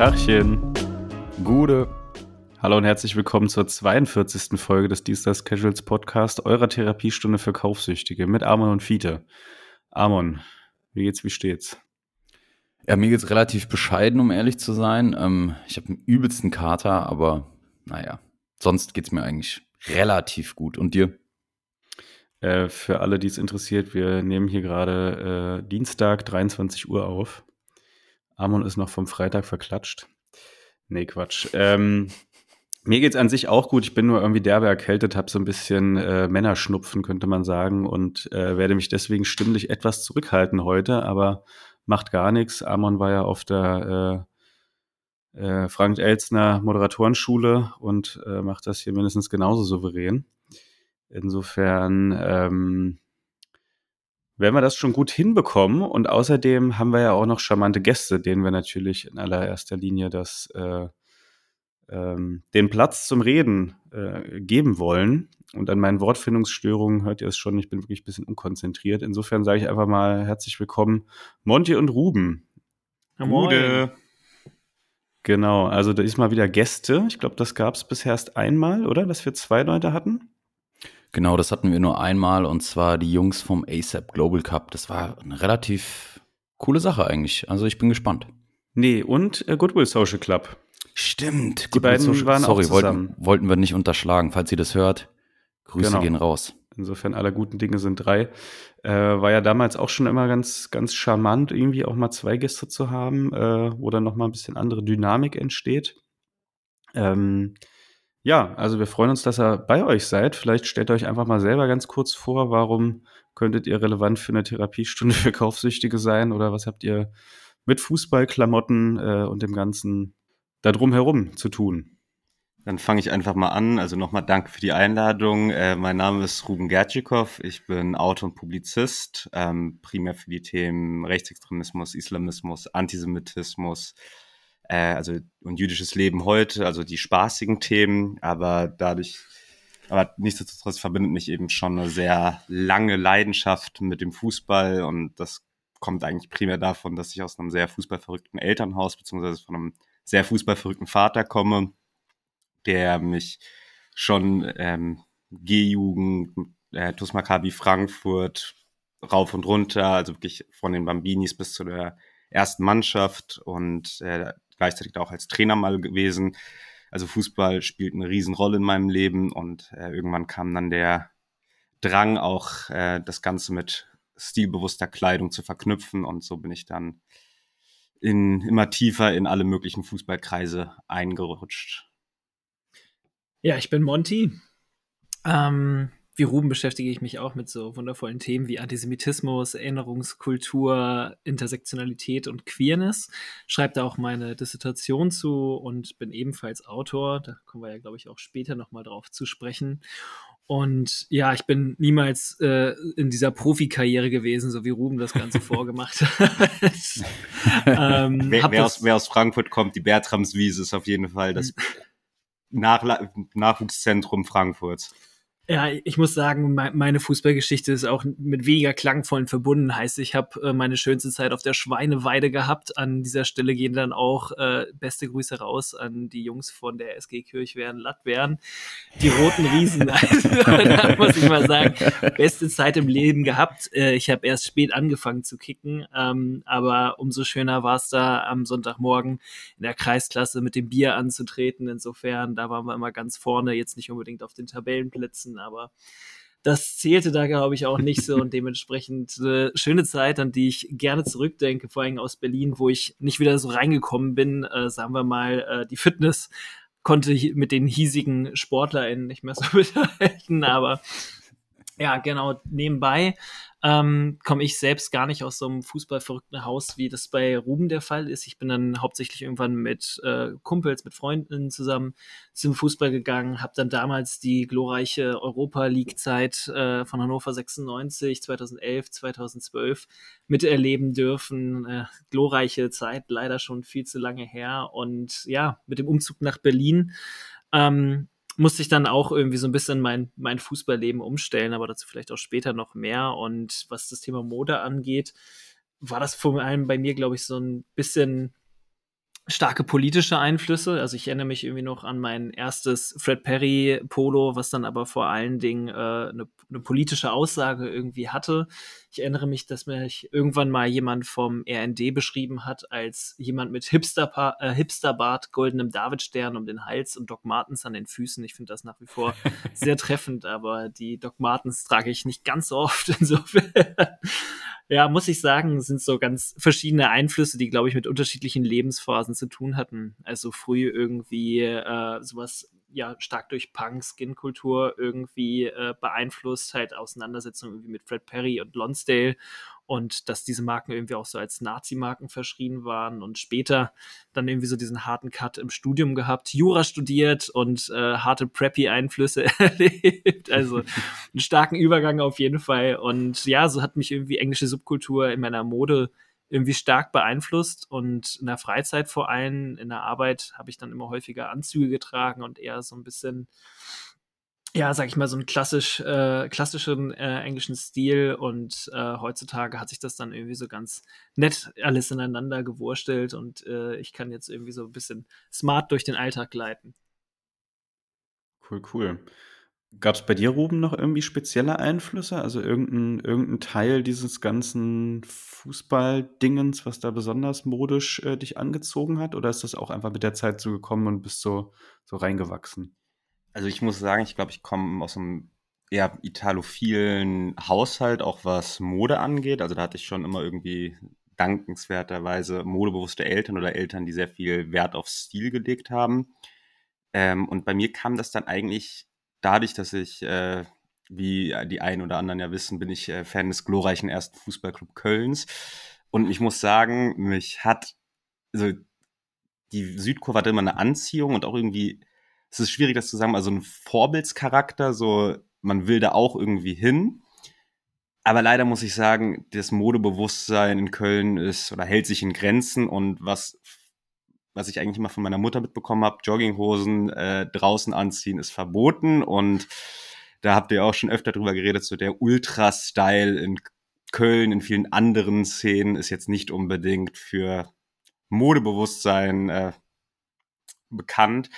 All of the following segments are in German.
Tachchen. Gude. Hallo und herzlich willkommen zur 42. Folge des Dienstags Casuals Podcast, eurer Therapiestunde für Kaufsüchtige mit Amon und Fiete. Amon, wie geht's, wie steht's? Ja, mir geht's relativ bescheiden, um ehrlich zu sein. Ähm, ich habe einen übelsten Kater, aber naja, sonst geht's mir eigentlich relativ gut. Und dir? Äh, für alle, die es interessiert, wir nehmen hier gerade äh, Dienstag, 23 Uhr auf. Amon ist noch vom Freitag verklatscht. Nee, Quatsch. Ähm, mir geht's an sich auch gut. Ich bin nur irgendwie derbe erkältet, habe so ein bisschen äh, Männerschnupfen, könnte man sagen, und äh, werde mich deswegen stimmlich etwas zurückhalten heute, aber macht gar nichts. Amon war ja auf der äh, äh, Frank Elzner Moderatorenschule und äh, macht das hier mindestens genauso souverän. Insofern ähm, werden wir das schon gut hinbekommen. Und außerdem haben wir ja auch noch charmante Gäste, denen wir natürlich in allererster Linie das, äh, ähm, den Platz zum Reden äh, geben wollen. Und an meinen Wortfindungsstörungen hört ihr es schon, ich bin wirklich ein bisschen unkonzentriert. Insofern sage ich einfach mal herzlich willkommen, Monty und Ruben. Gute. Genau, also da ist mal wieder Gäste. Ich glaube, das gab es bisher erst einmal, oder? Dass wir zwei Leute hatten. Genau, das hatten wir nur einmal und zwar die Jungs vom ASAP Global Cup. Das war eine relativ coole Sache eigentlich. Also ich bin gespannt. Nee, und äh, Goodwill Social Club. Stimmt. Die beiden Social- waren Sorry, auch zusammen. wollten, wollten wir nicht unterschlagen. Falls ihr das hört, Grüße Genau. gehen raus. Insofern aller guten Dinge sind drei. Äh, war ja damals auch schon immer ganz, ganz charmant, irgendwie auch mal zwei Gäste zu haben, äh, wo dann noch mal ein bisschen andere Dynamik entsteht. Ähm, ja, also wir freuen uns, dass ihr bei euch seid. Vielleicht stellt euch einfach mal selber ganz kurz vor, warum könntet ihr relevant für eine Therapiestunde für Kaufsüchtige sein oder was habt ihr mit Fußballklamotten äh, und dem Ganzen da drumherum zu tun? Dann fange ich einfach mal an. Also nochmal danke für die Einladung. Äh, mein Name ist Ruben Gertschikow. Ich bin Autor und Publizist, ähm, primär für die Themen Rechtsextremismus, Islamismus, Antisemitismus, äh, also und jüdisches Leben heute, also die spaßigen Themen. Aber dadurch, aber nichtsdestotrotz verbindet mich eben schon eine sehr lange Leidenschaft mit dem Fußball und das kommt eigentlich primär davon, dass ich aus einem sehr fußballverrückten Elternhaus beziehungsweise von einem sehr fußballverrückten Vater komme der mich schon ähm, G-Jugend, äh, TuS Maccabi Frankfurt rauf und runter, also wirklich von den Bambinis bis zu der ersten Mannschaft und äh, gleichzeitig auch als Trainer mal gewesen. Also Fußball spielt eine Riesenrolle in meinem Leben und äh, irgendwann kam dann der Drang auch äh, das Ganze mit stilbewusster Kleidung zu verknüpfen und so bin ich dann in, immer tiefer in alle möglichen Fußballkreise eingerutscht. Ja, ich bin Monty. Ähm, wie Ruben beschäftige ich mich auch mit so wundervollen Themen wie Antisemitismus, Erinnerungskultur, Intersektionalität und Queerness. Schreibe da auch meine Dissertation zu und bin ebenfalls Autor. Da kommen wir ja, glaube ich, auch später nochmal drauf zu sprechen. Und ja, ich bin niemals äh, in dieser Profikarriere gewesen, so wie Ruben das Ganze vorgemacht hat. ähm, Wer, wer, aus, wer aus Frankfurt kommt, die Bertramswiese ist auf jeden Fall das Nachla Nachwuchszentrum Frankfurts. Ja, ich muss sagen, me- meine Fußballgeschichte ist auch mit weniger klangvollen verbunden. Heißt, ich habe äh, meine schönste Zeit auf der Schweineweide gehabt. An dieser Stelle gehen dann auch äh, beste Grüße raus an die Jungs von der SG Kirchwehren Lattwern. Die roten Riesen. Also, da muss ich mal sagen, beste Zeit im Leben gehabt. Äh, ich habe erst spät angefangen zu kicken, ähm, aber umso schöner war es da am Sonntagmorgen in der Kreisklasse mit dem Bier anzutreten. Insofern, da waren wir immer ganz vorne, jetzt nicht unbedingt auf den Tabellenplätzen, aber das zählte da, glaube ich, auch nicht so. Und dementsprechend eine schöne Zeit, an die ich gerne zurückdenke, vor allem aus Berlin, wo ich nicht wieder so reingekommen bin, äh, sagen wir mal, äh, die Fitness konnte mit den hiesigen SportlerInnen nicht mehr so mithalten, aber ja, genau, nebenbei ähm, komme ich selbst gar nicht aus so einem fußballverrückten Haus, wie das bei Ruben der Fall ist. Ich bin dann hauptsächlich irgendwann mit äh, Kumpels, mit Freunden zusammen zum Fußball gegangen, habe dann damals die glorreiche Europa League-Zeit äh, von Hannover 96, 2011, 2012 miterleben dürfen. Äh, glorreiche Zeit, leider schon viel zu lange her. Und ja, mit dem Umzug nach Berlin ähm, musste ich dann auch irgendwie so ein bisschen mein, mein Fußballleben umstellen, aber dazu vielleicht auch später noch mehr. Und was das Thema Mode angeht, war das vor allem bei mir, glaube ich, so ein bisschen starke politische Einflüsse. Also ich erinnere mich irgendwie noch an mein erstes Fred Perry Polo, was dann aber vor allen Dingen äh, eine, eine politische Aussage irgendwie hatte. Ich erinnere mich, dass mich irgendwann mal jemand vom RND beschrieben hat als jemand mit Hipster äh, Hipsterbart, goldenem Davidstern um den Hals und Doc Martens an den Füßen. Ich finde das nach wie vor sehr treffend, aber die Doc Martens trage ich nicht ganz so oft. Insofern ja, muss ich sagen, sind so ganz verschiedene Einflüsse, die, glaube ich, mit unterschiedlichen Lebensphasen zu tun hatten. Also früh irgendwie äh, sowas ja stark durch Punk, Skin-Kultur irgendwie äh, beeinflusst, halt Auseinandersetzungen irgendwie mit Fred Perry und Lonsdale und dass diese Marken irgendwie auch so als Nazi-Marken verschrien waren und später dann irgendwie so diesen harten Cut im Studium gehabt, Jura studiert und äh, harte Preppy-Einflüsse erlebt, also einen starken Übergang auf jeden Fall. Und ja, so hat mich irgendwie englische Subkultur in meiner Mode irgendwie stark beeinflusst und in der Freizeit vor allem, in der Arbeit habe ich dann immer häufiger Anzüge getragen und eher so ein bisschen, ja, sag ich mal, so einen klassisch, äh, klassischen äh, englischen Stil und äh, heutzutage hat sich das dann irgendwie so ganz nett alles ineinander gewurstelt und äh, ich kann jetzt irgendwie so ein bisschen smart durch den Alltag gleiten. Cool, cool. Gab es bei dir, Ruben, noch irgendwie spezielle Einflüsse? Also irgendein, irgendein Teil dieses ganzen Fußball-Dingens, was da besonders modisch äh, dich angezogen hat? Oder ist das auch einfach mit der Zeit so gekommen und bist so, so reingewachsen? Also ich muss sagen, ich glaube, ich komme aus einem eher italophilen Haushalt, auch was Mode angeht. Also da hatte ich schon immer irgendwie dankenswerterweise modebewusste Eltern oder Eltern, die sehr viel Wert auf Stil gelegt haben. Ähm, und bei mir kam das dann eigentlich dadurch, dass ich, äh, wie die einen oder anderen ja wissen, bin ich äh, Fan des glorreichen ersten Fußballclub Kölns. Und ich muss sagen, mich hat, also die Südkurve hatte immer eine Anziehung und auch irgendwie, es ist schwierig, das zu sagen, also ein Vorbildscharakter, so man will da auch irgendwie hin. Aber leider muss ich sagen, das Modebewusstsein in Köln ist oder hält sich in Grenzen. Und was was ich eigentlich immer von meiner Mutter mitbekommen habe, Jogginghosen äh, draußen anziehen ist verboten. Und da habt ihr auch schon öfter drüber geredet, so der Ultra-Style in Köln, in vielen anderen Szenen ist jetzt nicht unbedingt für Modebewusstsein äh, bekannt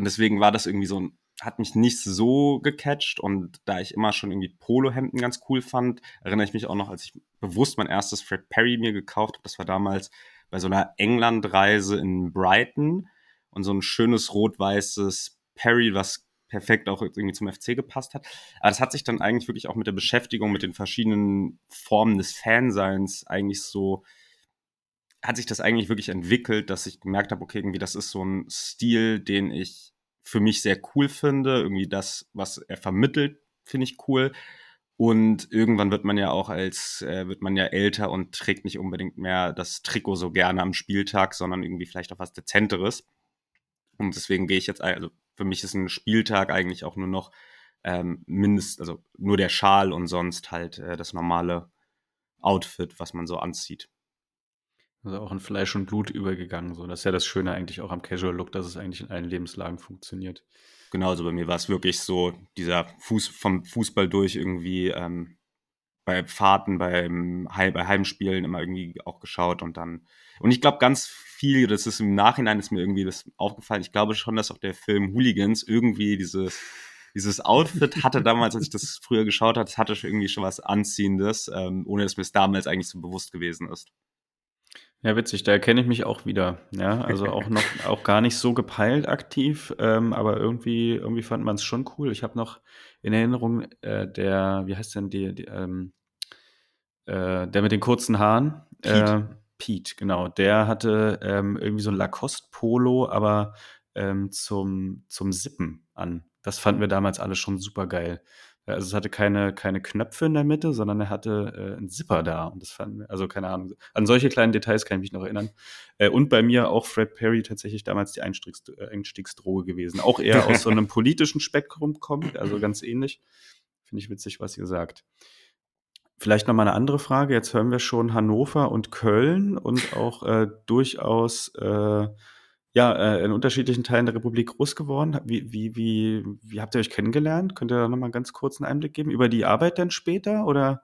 und deswegen war das irgendwie so ein hat mich nicht so gecatcht und da ich immer schon irgendwie Polohemden ganz cool fand, erinnere ich mich auch noch, als ich bewusst mein erstes Fred Perry mir gekauft habe. Das war damals bei so einer Englandreise in Brighton und so ein schönes rot-weißes Perry, was perfekt auch irgendwie zum FC gepasst hat. Aber das hat sich dann eigentlich wirklich auch mit der Beschäftigung mit den verschiedenen Formen des Fanseins eigentlich so, hat sich das eigentlich wirklich entwickelt, dass ich gemerkt habe, okay, irgendwie das ist so ein Stil, den ich für mich sehr cool finde. Irgendwie das, was er vermittelt, finde ich cool. Und irgendwann wird man ja auch als, äh, wird man ja älter und trägt nicht unbedingt mehr das Trikot so gerne am Spieltag, sondern irgendwie vielleicht auch was Dezenteres. Und deswegen gehe ich jetzt, also für mich ist ein Spieltag eigentlich auch nur noch ähm, mindest, also nur der Schal und sonst halt äh, das normale Outfit, was man so anzieht. Also auch in Fleisch und Blut übergegangen. So. Das ist ja das Schöne eigentlich auch am Casual Look, dass es eigentlich in allen Lebenslagen funktioniert. Genau, also bei mir war es wirklich so, dieser Fuß vom Fußball durch irgendwie ähm, bei Fahrten, beim Heim, bei Heimspielen immer irgendwie auch geschaut und dann. Und ich glaube, ganz viel, das ist im Nachhinein ist mir irgendwie das aufgefallen. Ich glaube schon, dass auch der Film Hooligans irgendwie dieses, dieses Outfit hatte damals, als ich das früher geschaut habe, das hatte irgendwie schon was Anziehendes, ähm, ohne dass mir es damals eigentlich so bewusst gewesen ist. Ja, witzig, da erkenne ich mich auch wieder. Ja, also auch noch, auch gar nicht so gepeilt aktiv, ähm, aber irgendwie, irgendwie fand man es schon cool. Ich habe noch in Erinnerung, äh, der, wie heißt denn die, die ähm, äh, der mit den kurzen Haaren? Pete. Äh, Pete, genau. Der hatte ähm, irgendwie so ein Lacoste-Polo, aber ähm, zum, zum Sippen an. Das fanden wir damals alle schon super geil. Also es hatte keine, keine Knöpfe in der Mitte, sondern er hatte äh, einen Zipper da. Und das fanden wir, also keine Ahnung. An solche kleinen Details kann ich mich noch erinnern. Äh, und bei mir auch Fred Perry tatsächlich damals die Einstiegs äh, Einstiegsdroge gewesen. Auch eher aus so einem politischen Spektrum kommt, also ganz ähnlich. Finde ich witzig, was ihr sagt. Vielleicht noch mal eine andere Frage. Jetzt hören wir schon Hannover und Köln und auch äh, durchaus äh, ja, äh, in unterschiedlichen Teilen der Republik groß geworden. Wie, wie, wie, wie habt ihr euch kennengelernt? Könnt ihr da nochmal ganz kurz einen Einblick geben? Über die Arbeit dann später oder?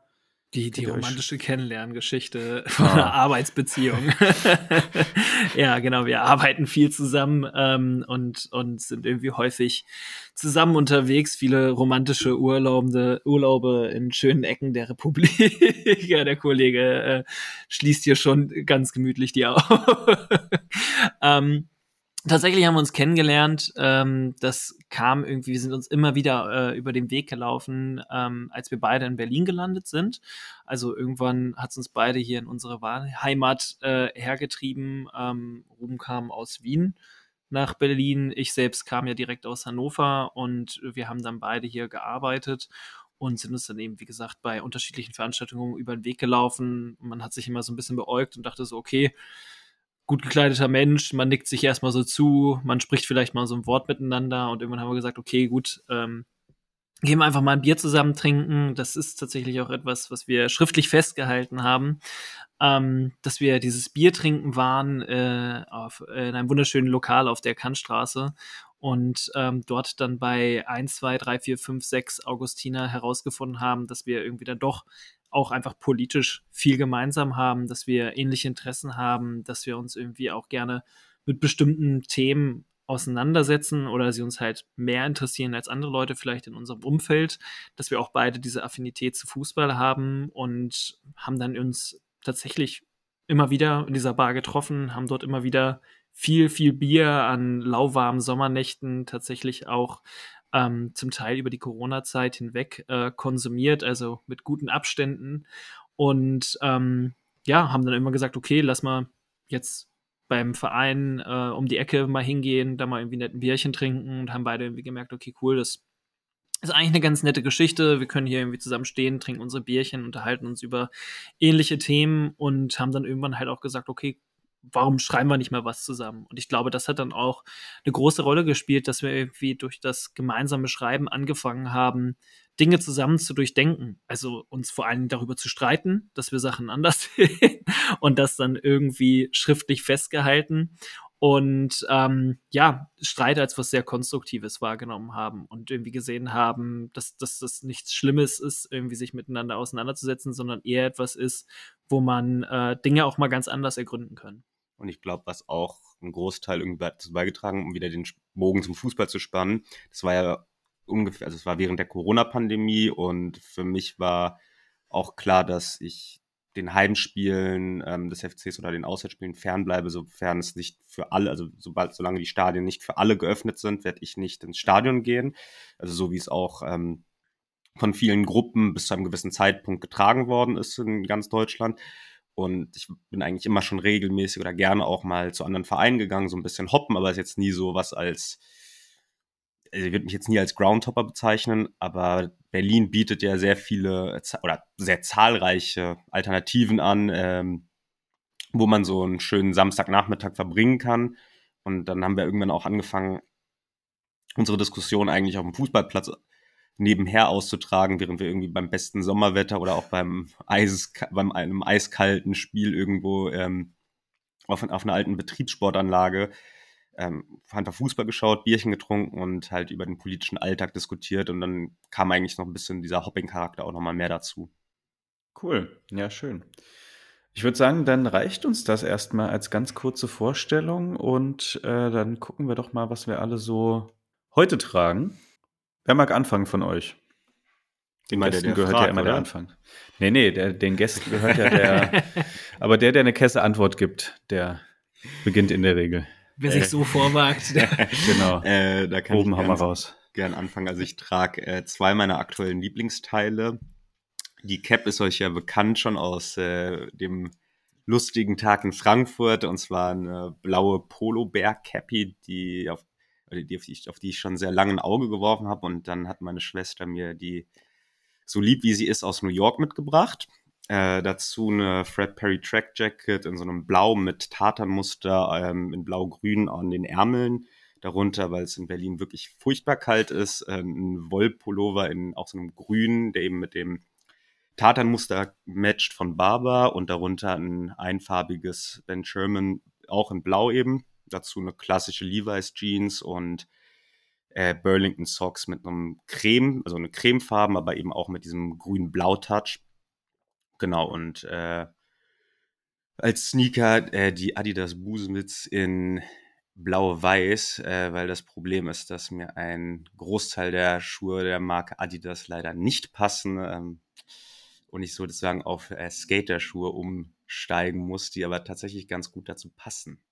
Die, die romantische Kennenlerngeschichte von einer ah. Arbeitsbeziehung. ja, genau. Wir arbeiten viel zusammen ähm, und, und sind irgendwie häufig zusammen unterwegs. Viele romantische Urlaube, Urlaube in schönen Ecken der Republik. ja, der Kollege äh, schließt hier schon ganz gemütlich die Augen. ähm, tatsächlich haben wir uns kennengelernt. Ähm, das kam irgendwie, wir sind uns immer wieder äh, über den Weg gelaufen, ähm, als wir beide in Berlin gelandet sind. Also irgendwann hat es uns beide hier in unsere Heimat äh, hergetrieben. Ähm, Ruben kam aus Wien nach Berlin. Ich selbst kam ja direkt aus Hannover und wir haben dann beide hier gearbeitet und sind uns dann eben, wie gesagt, bei unterschiedlichen Veranstaltungen über den Weg gelaufen. Man hat sich immer so ein bisschen beäugt und dachte so, okay, gut gekleideter Mensch, man nickt sich erstmal so zu, man spricht vielleicht mal so ein Wort miteinander und irgendwann haben wir gesagt, okay, gut, ähm, gehen wir einfach mal ein Bier zusammen trinken. Das ist tatsächlich auch etwas, was wir schriftlich festgehalten haben, ähm, dass wir dieses Bier trinken waren äh, auf, in einem wunderschönen Lokal auf der Kantstraße und ähm, dort dann bei 1, 2, 3, 4, 5, 6 Augustiner herausgefunden haben, dass wir irgendwie dann doch auch einfach politisch viel gemeinsam haben, dass wir ähnliche Interessen haben, dass wir uns irgendwie auch gerne mit bestimmten Themen auseinandersetzen oder sie uns halt mehr interessieren als andere Leute vielleicht in unserem Umfeld, dass wir auch beide diese Affinität zu Fußball haben und haben dann uns tatsächlich immer wieder in dieser Bar getroffen, haben dort immer wieder viel, viel Bier an lauwarmen Sommernächten tatsächlich auch ähm, zum Teil über die Corona-Zeit hinweg äh, konsumiert, also mit guten Abständen. Und ähm, ja, haben dann immer gesagt, okay, lass mal jetzt beim Verein äh, um die Ecke mal hingehen, da mal irgendwie ein Bierchen trinken und haben beide irgendwie gemerkt, okay, cool, das ist eigentlich eine ganz nette Geschichte. Wir können hier irgendwie zusammen stehen, trinken unsere Bierchen, unterhalten uns über ähnliche Themen und haben dann irgendwann halt auch gesagt, okay, warum schreiben wir nicht mal was zusammen? Und ich glaube, das hat dann auch eine große Rolle gespielt, dass wir irgendwie durch das gemeinsame Schreiben angefangen haben, Dinge zusammen zu durchdenken. Also uns vor allem darüber zu streiten, dass wir Sachen anders sehen und das dann irgendwie schriftlich festgehalten und ähm, ja, Streit als was sehr Konstruktives wahrgenommen haben und irgendwie gesehen haben, dass, dass das nichts Schlimmes ist, irgendwie sich miteinander auseinanderzusetzen, sondern eher etwas ist, wo man äh, Dinge auch mal ganz anders ergründen kann. Und ich glaube, was auch ein Großteil irgendwie dazu beigetragen, um wieder den Bogen zum Fußball zu spannen, das war ja ungefähr, also es war während der Corona-Pandemie und für mich war auch klar, dass ich den Heimspielen ähm, des FCs oder den Auswärtsspielen fernbleibe, sofern es nicht für alle, also sobald, solange die Stadien nicht für alle geöffnet sind, werde ich nicht ins Stadion gehen. Also so wie es auch ähm, von vielen Gruppen bis zu einem gewissen Zeitpunkt getragen worden ist in ganz Deutschland. Und ich bin eigentlich immer schon regelmäßig oder gerne auch mal zu anderen Vereinen gegangen, so ein bisschen hoppen, aber ist jetzt nie so was als, also ich würde mich jetzt nie als Groundhopper bezeichnen, aber Berlin bietet ja sehr viele oder sehr zahlreiche Alternativen an, ähm, wo man so einen schönen Samstagnachmittag verbringen kann. Und dann haben wir irgendwann auch angefangen, unsere Diskussion eigentlich auf dem Fußballplatz nebenher auszutragen, während wir irgendwie beim besten Sommerwetter oder auch beim, Eis, beim einem eiskalten Spiel irgendwo ähm, auf, auf einer alten Betriebssportanlage ähm, einfach Fußball geschaut, Bierchen getrunken und halt über den politischen Alltag diskutiert und dann kam eigentlich noch ein bisschen dieser Hopping-Charakter auch nochmal mehr dazu. Cool, ja, schön. Ich würde sagen, dann reicht uns das erstmal als ganz kurze Vorstellung und äh, dann gucken wir doch mal, was wir alle so heute tragen. Wer mag anfangen von euch? Den Gästen der, der gehört fragt, ja immer oder? der Anfang. Nee, nee, der, den Gästen gehört ja der. aber der, der eine Kesse-Antwort gibt, der beginnt in der Regel. Wer sich so vorwagt. genau. Äh, da kann Oben ich gern, raus. gern anfangen. Also ich trage äh, zwei meiner aktuellen Lieblingsteile. Die Cap ist euch ja bekannt schon aus äh, dem lustigen Tag in Frankfurt. Und zwar eine blaue Polo-Bear-Cappy, die auf die, auf, die ich, auf die ich schon sehr lange ein Auge geworfen habe. Und dann hat meine Schwester mir die, so lieb wie sie ist, aus New York mitgebracht. Äh, dazu eine Fred Perry Track Jacket in so einem Blau mit Tatanmuster ähm, in Blau-Grün an den Ärmeln. Darunter, weil es in Berlin wirklich furchtbar kalt ist, äh, ein Wollpullover in auch so einem Grün, der eben mit dem Tatanmuster matcht von Barber und darunter ein einfarbiges Ben Sherman, auch in Blau eben. Dazu eine klassische Levi's Jeans und äh, Burlington Socks mit einem Creme, also eine Cremefarben, aber eben auch mit diesem grün-blau-Touch. genau, und äh, als Sneaker äh, die Adidas Busenwitz in blau-weiß, äh, weil das Problem ist, dass mir ein Großteil der Schuhe der Marke Adidas leider nicht passen ähm, und ich sozusagen auf äh, Skaterschuhe umsteigen muss, die aber tatsächlich ganz gut dazu passen.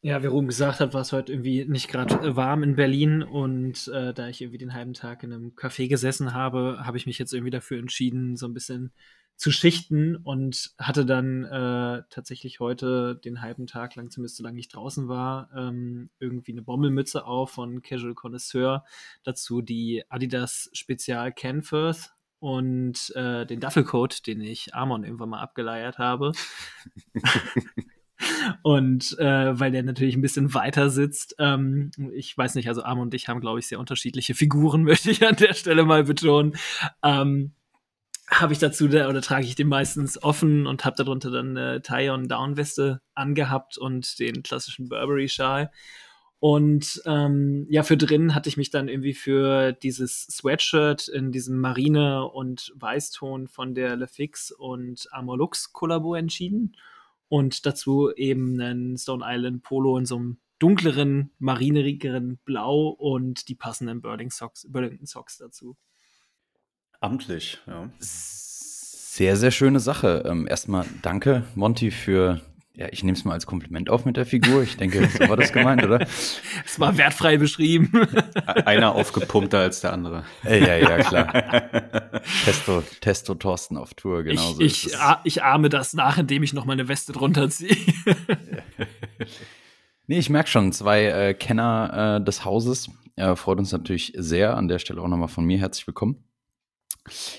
Ja, wie Ruben gesagt hat, war es heute irgendwie nicht gerade äh, warm in Berlin und äh, da ich irgendwie den halben Tag in einem Café gesessen habe, habe ich mich jetzt irgendwie dafür entschieden, so ein bisschen zu schichten und hatte dann äh, tatsächlich heute den halben Tag lang, zumindest solange ich draußen war, ähm, irgendwie eine Bommelmütze auf von Casual Connoisseur, dazu die Adidas Spezial Canfirth und äh, den Duffelcoat, den ich Amon irgendwann mal abgeleiert habe. Und äh, weil der natürlich ein bisschen weiter sitzt, ähm, ich weiß nicht, also Arm und ich haben, glaube ich, sehr unterschiedliche Figuren, möchte ich an der Stelle mal betonen. Ähm, habe ich dazu da, oder trage ich den meistens offen und habe darunter dann eine Tyon Downweste angehabt und den klassischen Burberry Schal. Und ähm, ja, für drin hatte ich mich dann irgendwie für dieses Sweatshirt in diesem Marine- und Weißton von der LeFix und Amorlux Kollabo entschieden und dazu eben einen Stone Island Polo in so einem dunkleren, marinerigeren Blau und die passenden Burlington Socks, Burlington Socks dazu. Amtlich, ja. Sehr, sehr schöne Sache. Ähm, erstmal danke, Monty, für ja, ich nehme es mal als Kompliment auf mit der Figur. Ich denke, so war das gemeint, oder? Es war wertfrei beschrieben. Einer aufgepumpter als der andere. Ja, ja, ja klar. Testo, Testo Thorsten auf Tour, genau so. Ich, ich, ich ahme das nach, indem ich noch mal eine Weste drunter ziehe. nee, ich merke schon, zwei äh, Kenner äh, des Hauses. Äh, freut uns natürlich sehr. An der Stelle auch nochmal von mir herzlich willkommen.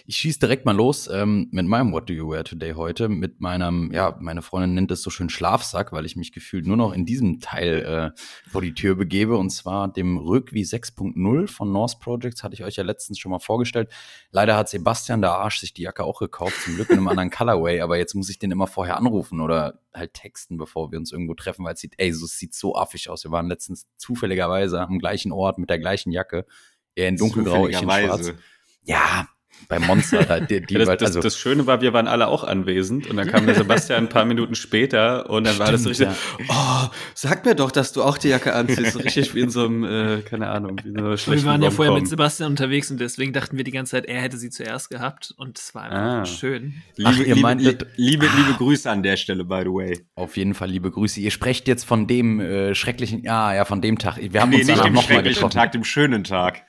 Ich schieße direkt mal los ähm, mit meinem What Do You Wear Today heute, mit meinem, ja, meine Freundin nennt es so schön Schlafsack, weil ich mich gefühlt nur noch in diesem Teil äh, vor die Tür begebe, und zwar dem Rökwi 6.0 von North Projects, hatte ich euch ja letztens schon mal vorgestellt. Leider hat Sebastian der Arsch sich die Jacke auch gekauft, zum Glück in einem anderen Colorway, aber jetzt muss ich den immer vorher anrufen oder halt texten, bevor wir uns irgendwo treffen, weil es sieht, ey, so, es sieht so affig aus. Wir waren letztens zufälligerweise am gleichen Ort mit der gleichen Jacke. Er in dunkelgrau, ich in schwarz. Ja, bei Monster halt. Die, die das, halt, also das, das, Schöne war, wir waren alle auch anwesend und dann kam der Sebastian ein paar Minuten später und dann Stimmt, war das so richtig, ja. oh, sag mir doch, dass du auch die Jacke anziehst. So richtig wie in so einem, äh, keine Ahnung, wie in so einer Wir waren ja vorher mit Sebastian unterwegs und deswegen dachten wir die ganze Zeit, er hätte sie zuerst gehabt und es war einfach ah. schön. Liebe, Ach, ihr liebe, meint, liebe, liebe, ah. liebe Grüße an der Stelle, by the way. Auf jeden Fall liebe Grüße. Ihr sprecht jetzt von dem äh, schrecklichen, ja, ja, von dem Tag. Wir haben nee, uns nicht dem schrecklichen Tag, dem schönen Tag.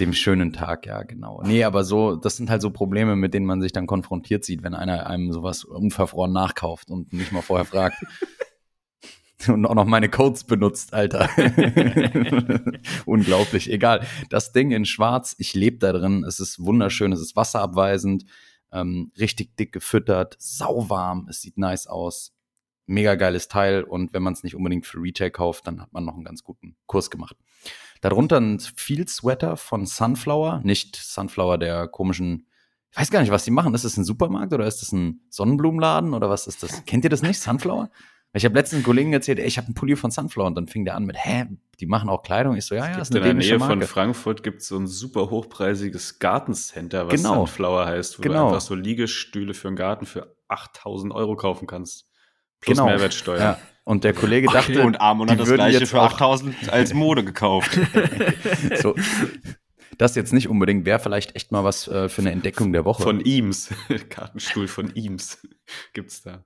Dem schönen Tag, ja, genau. Nee, aber so, das sind halt so Probleme, mit denen man sich dann konfrontiert sieht, wenn einer einem sowas unverfroren nachkauft und nicht mal vorher fragt. und auch noch meine Codes benutzt, Alter. Unglaublich. Egal. Das Ding in Schwarz, ich lebe da drin. Es ist wunderschön, es ist wasserabweisend, ähm, richtig dick gefüttert, sauwarm, es sieht nice aus. Mega geiles Teil und wenn man es nicht unbedingt für Retail kauft, dann hat man noch einen ganz guten Kurs gemacht. Darunter ein Field Sweater von Sunflower, nicht Sunflower der komischen, ich weiß gar nicht, was die machen. Ist das ein Supermarkt oder ist das ein Sonnenblumenladen oder was ist das? Kennt ihr das nicht, Sunflower? Ich habe letztens einen Kollegen erzählt, ey, ich habe einen Pulli von Sunflower und dann fing der an mit, hä, die machen auch Kleidung. Ich so, ja, ja, ist eine In der Nähe Marke. von Frankfurt gibt es so ein super hochpreisiges Gartencenter, was genau. Sunflower heißt, wo genau. du einfach so Liegestühle für einen Garten für 8000 Euro kaufen kannst. Plus genau. Mehrwertsteuer. Ja. Und der Kollege dachte, okay, und Amon hat das gleiche für 8000 als Mode gekauft. so, das jetzt nicht unbedingt, wäre vielleicht echt mal was äh, für eine Entdeckung der Woche. Von Eames. Kartenstuhl von Eames gibt's da.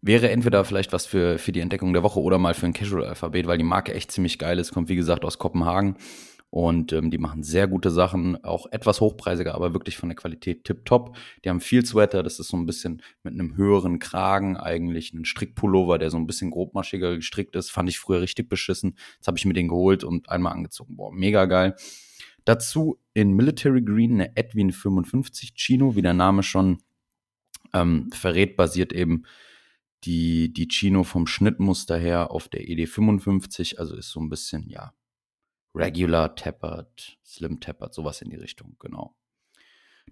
Wäre entweder vielleicht was für, für die Entdeckung der Woche oder mal für ein Casual-Alphabet, weil die Marke echt ziemlich geil ist. Kommt, wie gesagt, aus Kopenhagen. Und ähm, die machen sehr gute Sachen, auch etwas hochpreisiger, aber wirklich von der Qualität tipptopp. Die haben viel Sweater, das ist so ein bisschen mit einem höheren Kragen eigentlich, ein Strickpullover, der so ein bisschen grobmaschiger gestrickt ist. Fand ich früher richtig beschissen. Jetzt habe ich mir den geholt und einmal angezogen. Boah, mega geil. Dazu in Military Green eine Edwin 55 Chino, wie der Name schon ähm, verrät, basiert eben die, die Chino vom Schnittmuster her auf der ED 55, also ist so ein bisschen, ja, Regular Tappert, Slim Tappert, sowas in die Richtung, genau.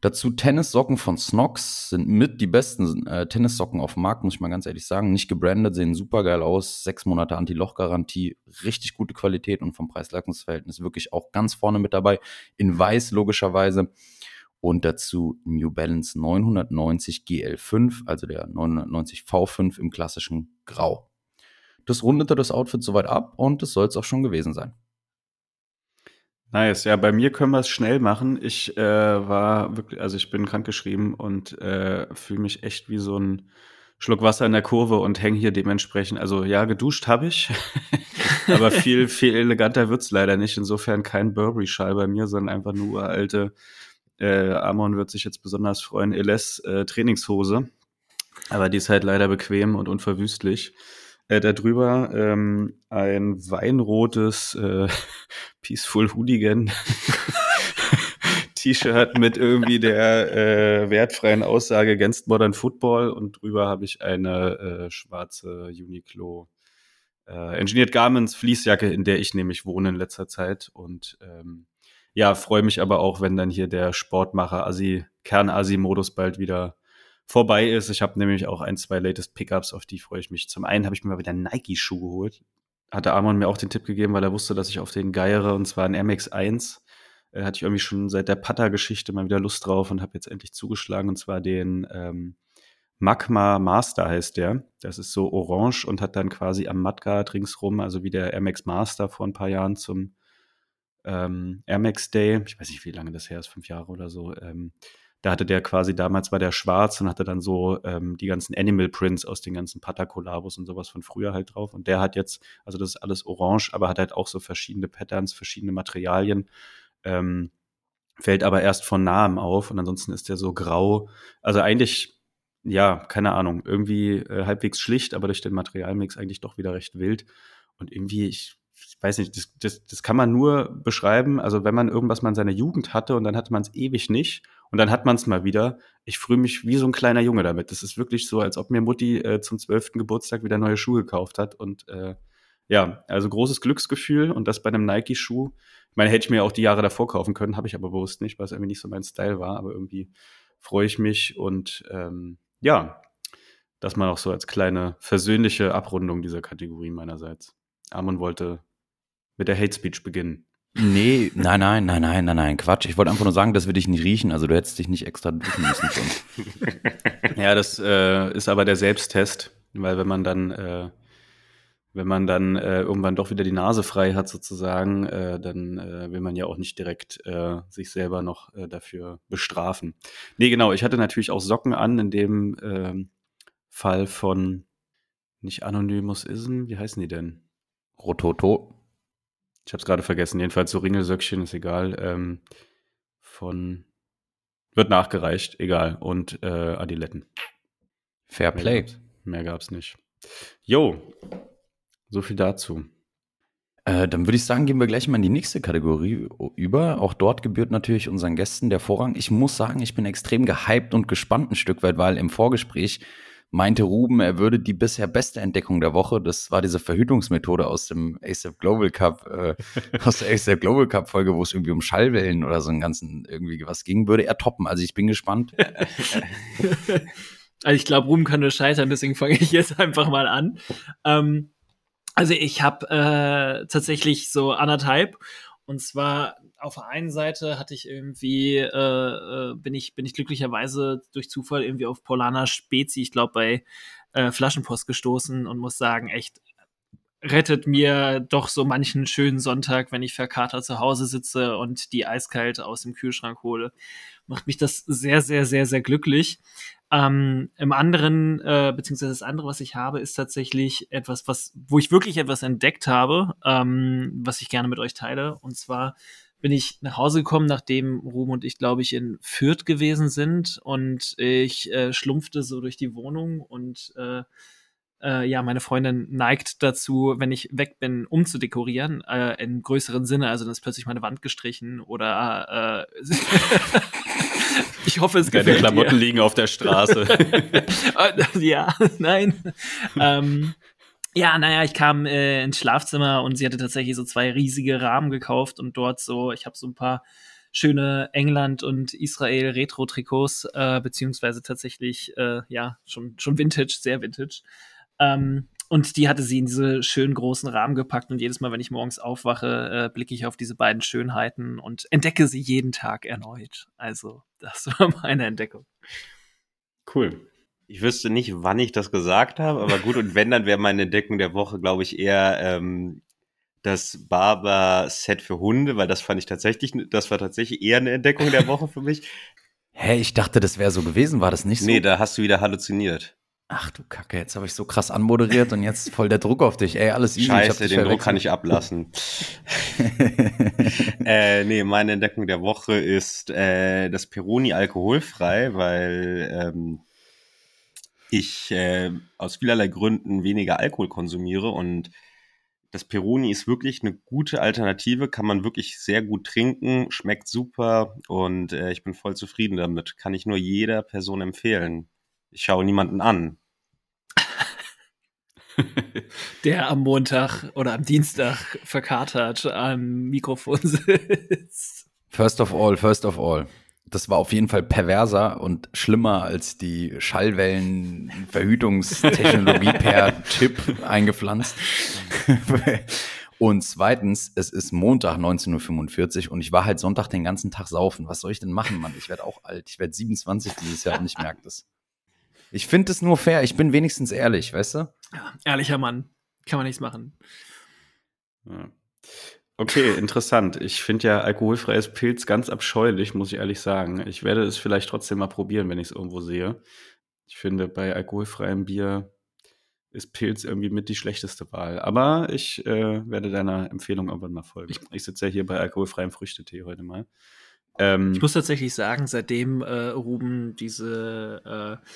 Dazu Tennissocken von Snox sind mit die besten äh, Tennissocken auf dem Markt, muss ich mal ganz ehrlich sagen. Nicht gebrandet, sehen super geil aus. Sechs Monate Anti-Loch-Garantie, richtig gute Qualität und vom Preis-Leistungsverhältnis wirklich auch ganz vorne mit dabei. In weiß, logischerweise. und dazu New Balance 990 GL5, also der 990 V5 im klassischen Grau. Das rundete das Outfit soweit ab und das soll es auch schon gewesen sein. Nice, ja, bei mir können wir es schnell machen. Ich äh, war wirklich, also ich bin krankgeschrieben und äh, fühle mich echt wie so ein Schluck Wasser in der Kurve und hänge hier dementsprechend. Also ja, geduscht habe ich, aber viel, viel eleganter wird's leider nicht. Insofern kein Burberry-Schal bei mir, sondern einfach nur alte, äh, Amon wird sich jetzt besonders freuen, LS äh, Trainingshose. Aber die ist halt leider bequem und unverwüstlich. Äh, darüber ähm, ein weinrotes äh, Peaceful Hooligan T-Shirt mit irgendwie der äh, wertfreien Aussage Against Modern Football und drüber habe ich eine äh, schwarze Uniqlo äh, Engineered Garments Fließjacke, in der ich nämlich wohne in letzter Zeit. Und ähm, ja, freue mich aber auch, wenn dann hier der Sportmacher Asi Kern-Asi Modus bald wieder vorbei ist. Ich habe nämlich auch ein, zwei latest Pickups, auf die freue ich mich. Zum einen habe ich mir mal wieder Nike-Schuh geholt. Hatte Armon mir auch den Tipp gegeben, weil er wusste, dass ich auf den geiere, und zwar ein MX1. Äh, hatte ich irgendwie schon seit der Putter-Geschichte mal wieder Lust drauf und habe jetzt endlich zugeschlagen, und zwar den ähm, Magma Master heißt der. Das ist so orange und hat dann quasi am Mudguard ringsrum, also wie der MX Master vor ein paar Jahren zum ähm, Air Max Day. Ich weiß nicht, wie lange das her ist, fünf Jahre oder so. Ähm, da hatte der quasi damals war der schwarz und hatte dann so ähm, die ganzen Animal Prints aus den ganzen Patacolabos und sowas von früher halt drauf. Und der hat jetzt, also das ist alles orange, aber hat halt auch so verschiedene Patterns, verschiedene Materialien. Ähm, fällt aber erst von nahem auf und ansonsten ist der so grau. Also eigentlich, ja, keine Ahnung, irgendwie äh, halbwegs schlicht, aber durch den Materialmix eigentlich doch wieder recht wild. Und irgendwie, ich ich weiß nicht, das, das, das kann man nur beschreiben, also wenn man irgendwas mal in seiner Jugend hatte und dann hatte man es ewig nicht und dann hat man es mal wieder. Ich fühle mich wie so ein kleiner Junge damit. Das ist wirklich so, als ob mir Mutti äh, zum zwölften Geburtstag wieder neue Schuhe gekauft hat und äh, ja, also großes Glücksgefühl und das bei einem Nike-Schuh. Ich meine, hätte ich mir auch die Jahre davor kaufen können, habe ich aber bewusst nicht, weil es irgendwie nicht so mein Style war, aber irgendwie freue ich mich und ähm, ja, das mal auch so als kleine versöhnliche Abrundung dieser Kategorie meinerseits. Amon wollte mit der Hate Speech beginnen. Nee, nein, nein, nein, nein, nein, nein, Quatsch. Ich wollte einfach nur sagen, dass wir dich nicht riechen. Also du hättest dich nicht extra duschen müssen ja, das äh, ist aber der Selbsttest, weil wenn man dann, äh, wenn man dann äh, irgendwann doch wieder die Nase frei hat sozusagen, äh, dann äh, will man ja auch nicht direkt äh, sich selber noch dafür bestrafen. Nee, genau. Ich hatte natürlich auch Socken an in dem äh, Fall von nicht Anonymous Ism, wie heißen die denn? Rototo. Ich habe es gerade vergessen. Jedenfalls so Ringelsöckchen ist egal. Ähm, von wird nachgereicht, egal. Und äh, Adiletten. Fair Play. Mehr gab es nicht. Jo, so viel dazu. Äh, dann würde ich sagen, gehen wir gleich mal in die nächste Kategorie über. Auch dort gebührt natürlich unseren Gästen der Vorrang. Ich muss sagen, ich bin extrem gehypt und gespannt ein Stück weit, weil im Vorgespräch meinte Ruben, er würde die bisher beste Entdeckung der Woche, das war diese Verhütungsmethode aus dem ASAP Global Cup, äh, aus der ASAP Global Cup Folge, wo es irgendwie um Schallwellen oder so einen ganzen irgendwie was ging, würde er toppen. Also ich bin gespannt. also ich glaube, Ruben kann nur scheitern, deswegen fange ich jetzt einfach mal an. Ähm, also ich habe äh, tatsächlich so anderthalb und zwar auf der einen Seite hatte ich irgendwie, äh, äh, bin ich, bin ich glücklicherweise durch Zufall irgendwie auf Polana Spezi, ich glaube, bei äh, Flaschenpost gestoßen und muss sagen, echt rettet mir doch so manchen schönen Sonntag, wenn ich verkatert zu Hause sitze und die eiskalt aus dem Kühlschrank hole. Macht mich das sehr, sehr, sehr, sehr glücklich. Ähm, Im anderen, äh, beziehungsweise das andere, was ich habe, ist tatsächlich etwas, was, wo ich wirklich etwas entdeckt habe, ähm, was ich gerne mit euch teile. Und zwar bin ich nach Hause gekommen, nachdem Ruhm und ich, glaube ich, in Fürth gewesen sind und ich äh, schlumpfte so durch die Wohnung und äh, äh, ja, meine Freundin neigt dazu, wenn ich weg bin, umzudekorieren, äh, im größeren Sinne, also dann ist plötzlich meine Wand gestrichen oder äh, ich hoffe, es gefällt Deine Klamotten dir. liegen auf der Straße. ja, nein. ähm, ja, naja, ich kam äh, ins Schlafzimmer und sie hatte tatsächlich so zwei riesige Rahmen gekauft und dort so, ich habe so ein paar schöne England und Israel Retro Trikots äh, beziehungsweise tatsächlich äh, ja schon schon Vintage, sehr Vintage. Ähm, und die hatte sie in diese schönen großen Rahmen gepackt und jedes Mal, wenn ich morgens aufwache, äh, blicke ich auf diese beiden Schönheiten und entdecke sie jeden Tag erneut. Also, das war meine Entdeckung. Cool. Ich wüsste nicht, wann ich das gesagt habe, aber gut, und wenn, dann wäre meine Entdeckung der Woche, glaube ich, eher ähm, das Barber-Set für Hunde, weil das fand ich tatsächlich, das war tatsächlich eher eine Entdeckung der Woche für mich. Hä, ich dachte, das wäre so gewesen, war das nicht so? Nee, da hast du wieder halluziniert. Ach du Kacke, jetzt habe ich so krass anmoderiert und jetzt voll der Druck auf dich. Ey, alles easy. Scheiße, den Druck kann ich ablassen. äh, nee, meine Entdeckung der Woche ist äh, das Peroni alkoholfrei, weil ähm, ich äh, aus vielerlei Gründen weniger Alkohol konsumiere und das Peroni ist wirklich eine gute Alternative, kann man wirklich sehr gut trinken, schmeckt super und äh, ich bin voll zufrieden damit. Kann ich nur jeder Person empfehlen. Ich schaue niemanden an. Der am Montag oder am Dienstag verkatert am Mikrofon sitzt. First of all, first of all. Das war auf jeden Fall perverser und schlimmer als die Schallwellenverhütungstechnologie per Chip eingepflanzt. Und zweitens, es ist Montag 19.45 Uhr und ich war halt Sonntag den ganzen Tag saufen. Was soll ich denn machen, Mann? Ich werde auch alt. Ich werde 27 dieses Jahr und ich merke das. Ich finde es nur fair. Ich bin wenigstens ehrlich, weißt du? Ja, ehrlicher Mann. Kann man nichts machen. Ja. Okay, interessant. Ich finde ja alkoholfreies Pilz ganz abscheulich, muss ich ehrlich sagen. Ich werde es vielleicht trotzdem mal probieren, wenn ich es irgendwo sehe. Ich finde, bei alkoholfreiem Bier ist Pilz irgendwie mit die schlechteste Wahl. Aber ich äh, werde deiner Empfehlung irgendwann mal folgen. Ich, ich sitze ja hier bei alkoholfreiem Früchtetee heute mal. Ähm, ich muss tatsächlich sagen, seitdem äh, Ruben diese äh,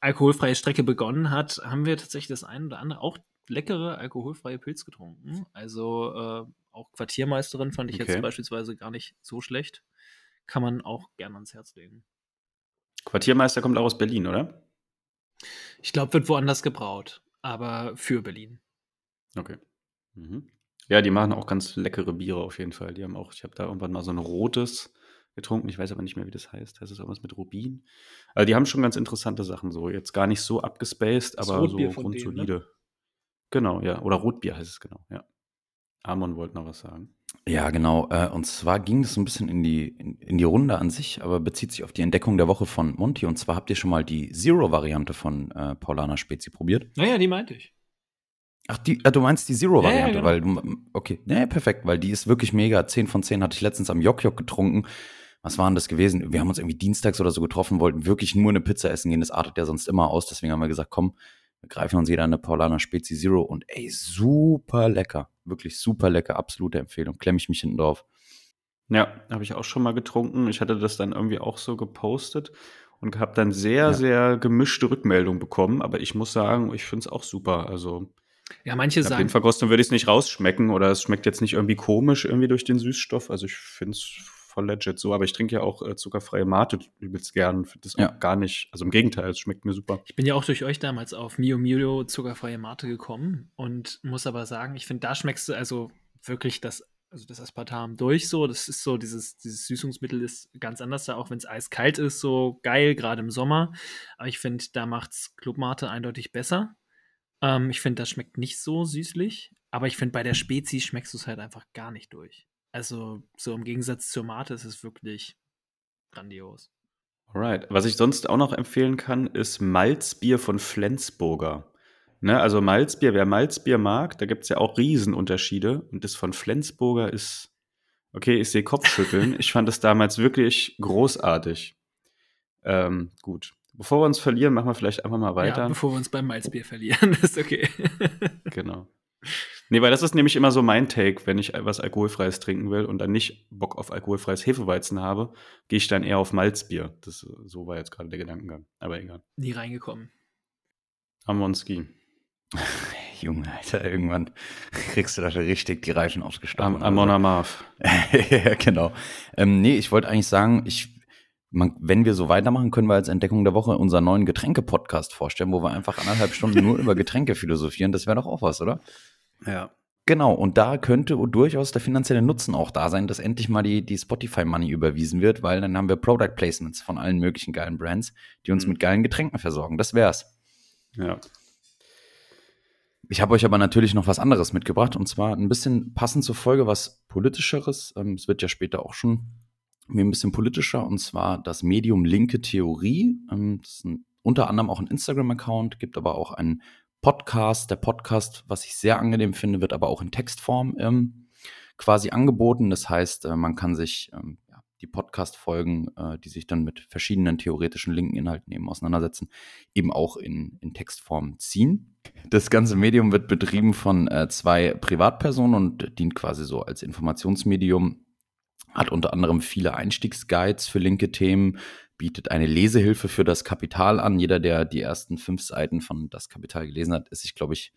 alkoholfreie Strecke begonnen hat, haben wir tatsächlich das eine oder andere auch leckere alkoholfreie Pilz getrunken. Also äh, auch Quartiermeisterin fand ich okay. jetzt beispielsweise gar nicht so schlecht. Kann man auch gerne ans Herz legen. Quartiermeister kommt auch aus Berlin, oder? Ich glaube, wird woanders gebraut, aber für Berlin. Okay. Mhm. Ja, die machen auch ganz leckere Biere auf jeden Fall. Die haben auch, ich habe da irgendwann mal so ein rotes getrunken. Ich weiß aber nicht mehr, wie das heißt. Heißt es irgendwas mit Rubin? Also die haben schon ganz interessante Sachen so. Jetzt gar nicht so abgespaced, aber so grundsolide. Denen, ne? Genau, ja. Oder Rotbier heißt es genau, ja. Amon wollte noch was sagen. Ja, genau. Äh, und zwar ging es ein bisschen in die, in, die Runde an sich, aber bezieht sich auf die Entdeckung der Woche von Monty. Und zwar habt ihr schon mal die Zero-Variante von äh, Paulana Spezi probiert? Naja, die meinte ich. Ach, die, äh, du meinst die Zero-Variante, ja, ja, genau. weil du, okay, ja, perfekt, weil die ist wirklich mega. 10 von 10 hatte ich letztens am Jok-Jok getrunken. Was war denn das gewesen? Wir haben uns irgendwie dienstags oder so getroffen, wollten wirklich nur eine Pizza essen gehen. Das artet ja sonst immer aus. Deswegen haben wir gesagt, komm, wir greifen uns jeder eine Paulana Spezi Zero und ey, super lecker. Wirklich super lecker. Absolute Empfehlung. Klemme ich mich hinten drauf. Ja, habe ich auch schon mal getrunken. Ich hatte das dann irgendwie auch so gepostet und habe dann sehr, ja. sehr gemischte Rückmeldungen bekommen. Aber ich muss sagen, ich finde es auch super. Also, ja, manche sagen. In Verkostung würde ich es nicht rausschmecken oder es schmeckt jetzt nicht irgendwie komisch irgendwie durch den Süßstoff. Also, ich finde es voll legit so, aber ich trinke ja auch äh, zuckerfreie Mate übelst gern. Finde das ja. auch gar nicht, also im Gegenteil, es schmeckt mir super. Ich bin ja auch durch euch damals auf Mio Mio zuckerfreie Mate gekommen und muss aber sagen, ich finde, da schmeckst du also wirklich das also das Aspartam durch so. Das ist so, dieses, dieses Süßungsmittel ist ganz anders da, auch wenn es eiskalt ist, so geil, gerade im Sommer. Aber ich finde, da macht's Clubmate eindeutig besser. Ähm, ich finde, das schmeckt nicht so süßlich. Aber ich finde, bei der Spezies schmeckst du es halt einfach gar nicht durch. Also, so im Gegensatz zur Mate ist es wirklich grandios. Alright. Was ich sonst auch noch empfehlen kann, ist Malzbier von Flensburger. Ne, also Malzbier, wer Malzbier mag, da gibt es ja auch Riesenunterschiede. Und das von Flensburger ist, okay, ich sehe Kopfschütteln. ich fand es damals wirklich großartig. Ähm, gut. Bevor wir uns verlieren, machen wir vielleicht einfach mal weiter. Ja, bevor wir uns beim Malzbier verlieren, ist okay. genau. Nee, weil das ist nämlich immer so mein Take, wenn ich was Alkoholfreies trinken will und dann nicht Bock auf alkoholfreies Hefeweizen habe, gehe ich dann eher auf Malzbier. Das, so war jetzt gerade der Gedankengang. Aber egal. Nie reingekommen. Amonski. Junge, Alter, irgendwann kriegst du da richtig die Reifen ausgestochen. Am, Amon Amarv. ja, genau. Ähm, nee, ich wollte eigentlich sagen, ich, man, wenn wir so weitermachen, können wir als Entdeckung der Woche unseren neuen Getränke-Podcast vorstellen, wo wir einfach anderthalb Stunden nur über Getränke philosophieren. Das wäre doch auch was, oder? Ja. Genau, und da könnte durchaus der finanzielle Nutzen auch da sein, dass endlich mal die, die Spotify-Money überwiesen wird, weil dann haben wir Product Placements von allen möglichen geilen Brands, die uns mhm. mit geilen Getränken versorgen. Das wär's. Ja. Ich habe euch aber natürlich noch was anderes mitgebracht und zwar ein bisschen passend zur Folge was politischeres. Ähm, es wird ja später auch schon mir ein bisschen politischer und zwar das Medium Linke Theorie. Ähm, das ist ein, unter anderem auch ein Instagram-Account, gibt aber auch einen Podcast. Der Podcast, was ich sehr angenehm finde, wird aber auch in Textform ähm, quasi angeboten. Das heißt, äh, man kann sich ähm, ja, die Podcast-Folgen, äh, die sich dann mit verschiedenen theoretischen linken Inhalten eben auseinandersetzen, eben auch in, in Textform ziehen. Das ganze Medium wird betrieben von äh, zwei Privatpersonen und dient quasi so als Informationsmedium. Hat unter anderem viele Einstiegsguides für linke Themen, bietet eine Lesehilfe für das Kapital an. Jeder, der die ersten fünf Seiten von Das Kapital gelesen hat, ist sich, glaube ich,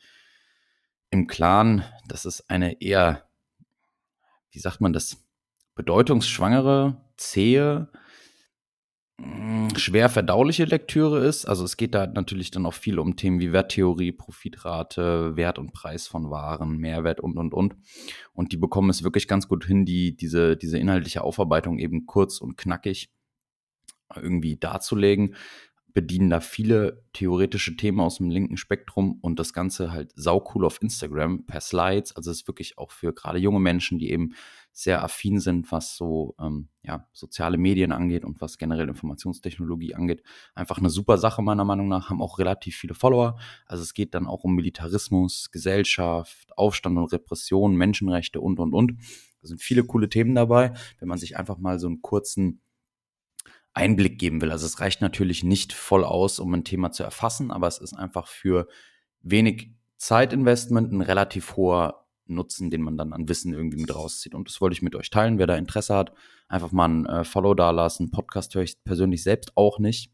im Klaren, dass es eine eher, wie sagt man das, bedeutungsschwangere, zähe, mm, schwer verdauliche Lektüre ist. Also es geht da natürlich dann auch viel um Themen wie Werttheorie, Profitrate, Wert und Preis von Waren, Mehrwert und, und, und. Und die bekommen es wirklich ganz gut hin, die, diese, diese inhaltliche Aufarbeitung eben kurz und knackig irgendwie darzulegen, bedienen da viele theoretische Themen aus dem linken Spektrum und das Ganze halt saucool auf Instagram per Slides. Also es ist wirklich auch für gerade junge Menschen, die eben sehr affin sind, was so ähm, ja, soziale Medien angeht und was generell Informationstechnologie angeht. Einfach eine super Sache meiner Meinung nach, haben auch relativ viele Follower. Also es geht dann auch um Militarismus, Gesellschaft, Aufstand und Repression, Menschenrechte und, und, und. Da sind viele coole Themen dabei. Wenn man sich einfach mal so einen kurzen Einblick geben will. Also es reicht natürlich nicht voll aus, um ein Thema zu erfassen, aber es ist einfach für wenig Zeitinvestment ein relativ hoher Nutzen, den man dann an Wissen irgendwie mit rauszieht. Und das wollte ich mit euch teilen. Wer da Interesse hat, einfach mal ein äh, Follow da lassen. Podcast höre ich persönlich selbst auch nicht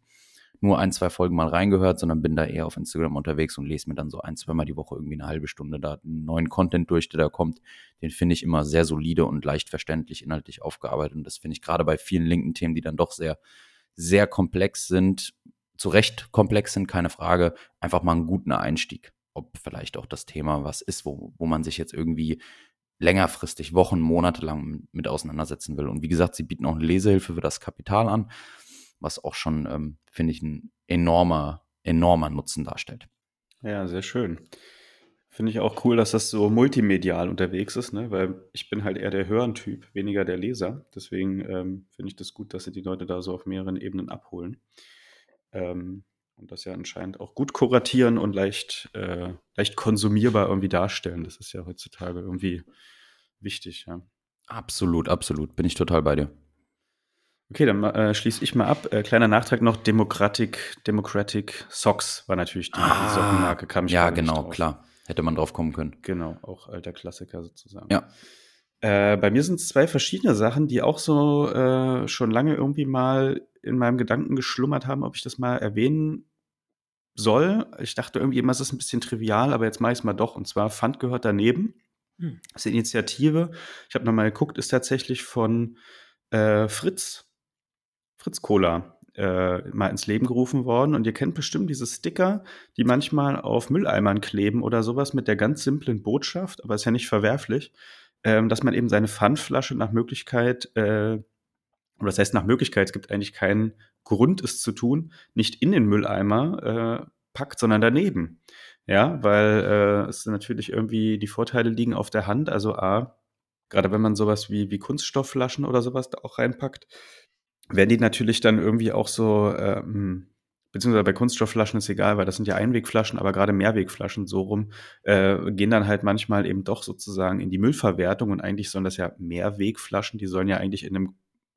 nur ein, zwei Folgen mal reingehört, sondern bin da eher auf Instagram unterwegs und lese mir dann so ein, zweimal die Woche irgendwie eine halbe Stunde da einen neuen Content durch, der da kommt. Den finde ich immer sehr solide und leicht verständlich inhaltlich aufgearbeitet. Und das finde ich gerade bei vielen linken Themen, die dann doch sehr, sehr komplex sind, zu Recht komplex sind, keine Frage, einfach mal einen guten Einstieg. Ob vielleicht auch das Thema was ist, wo, wo man sich jetzt irgendwie längerfristig, Wochen, Monate lang mit auseinandersetzen will. Und wie gesagt, sie bieten auch eine Lesehilfe für das Kapital an was auch schon, ähm, finde ich, ein enormer, enormer Nutzen darstellt. Ja, sehr schön. Finde ich auch cool, dass das so multimedial unterwegs ist, ne? weil ich bin halt eher der Hörentyp, weniger der Leser. Deswegen ähm, finde ich das gut, dass sie die Leute da so auf mehreren Ebenen abholen. Ähm, und das ja anscheinend auch gut kuratieren und leicht, äh, leicht konsumierbar irgendwie darstellen. Das ist ja heutzutage irgendwie wichtig, ja. Absolut, absolut. Bin ich total bei dir. Okay, dann äh, schließe ich mal ab. Äh, kleiner Nachtrag noch: Democratic, Democratic Socks war natürlich die, Ah, Sockenmarke, kam ich Ja, genau, drauf. klar. Hätte man drauf kommen können. Genau, auch alter Klassiker sozusagen. Ja. Äh, bei mir sind es zwei verschiedene Sachen, die auch so äh, schon lange irgendwie mal in meinem Gedanken geschlummert haben, ob ich das mal erwähnen soll. Ich dachte irgendwie immer, es ist ein bisschen trivial, aber jetzt mache ich es mal doch. Und zwar Pfand gehört daneben. Hm. Das ist eine Initiative. Ich habe nochmal geguckt, ist tatsächlich von äh, Fritz, Fritz Cola äh, mal ins Leben gerufen worden. Und ihr kennt bestimmt diese Sticker, die manchmal auf Mülleimern kleben oder sowas mit der ganz simplen Botschaft, aber ist ja nicht verwerflich, ähm, dass man eben seine Pfandflasche nach Möglichkeit, äh, oder das heißt nach Möglichkeit, es gibt eigentlich keinen Grund, es zu tun, nicht in den Mülleimer äh, packt, sondern daneben. Ja, weil äh, es natürlich irgendwie die Vorteile liegen auf der Hand. Also A, gerade wenn man sowas wie, wie Kunststoffflaschen oder sowas da auch reinpackt, werden die natürlich dann irgendwie auch so, ähm, beziehungsweise bei Kunststoffflaschen ist egal, weil das sind ja Einwegflaschen, aber gerade Mehrwegflaschen so rum, äh, gehen dann halt manchmal eben doch sozusagen in die Müllverwertung und eigentlich sollen das ja Mehrwegflaschen, die sollen ja eigentlich in einem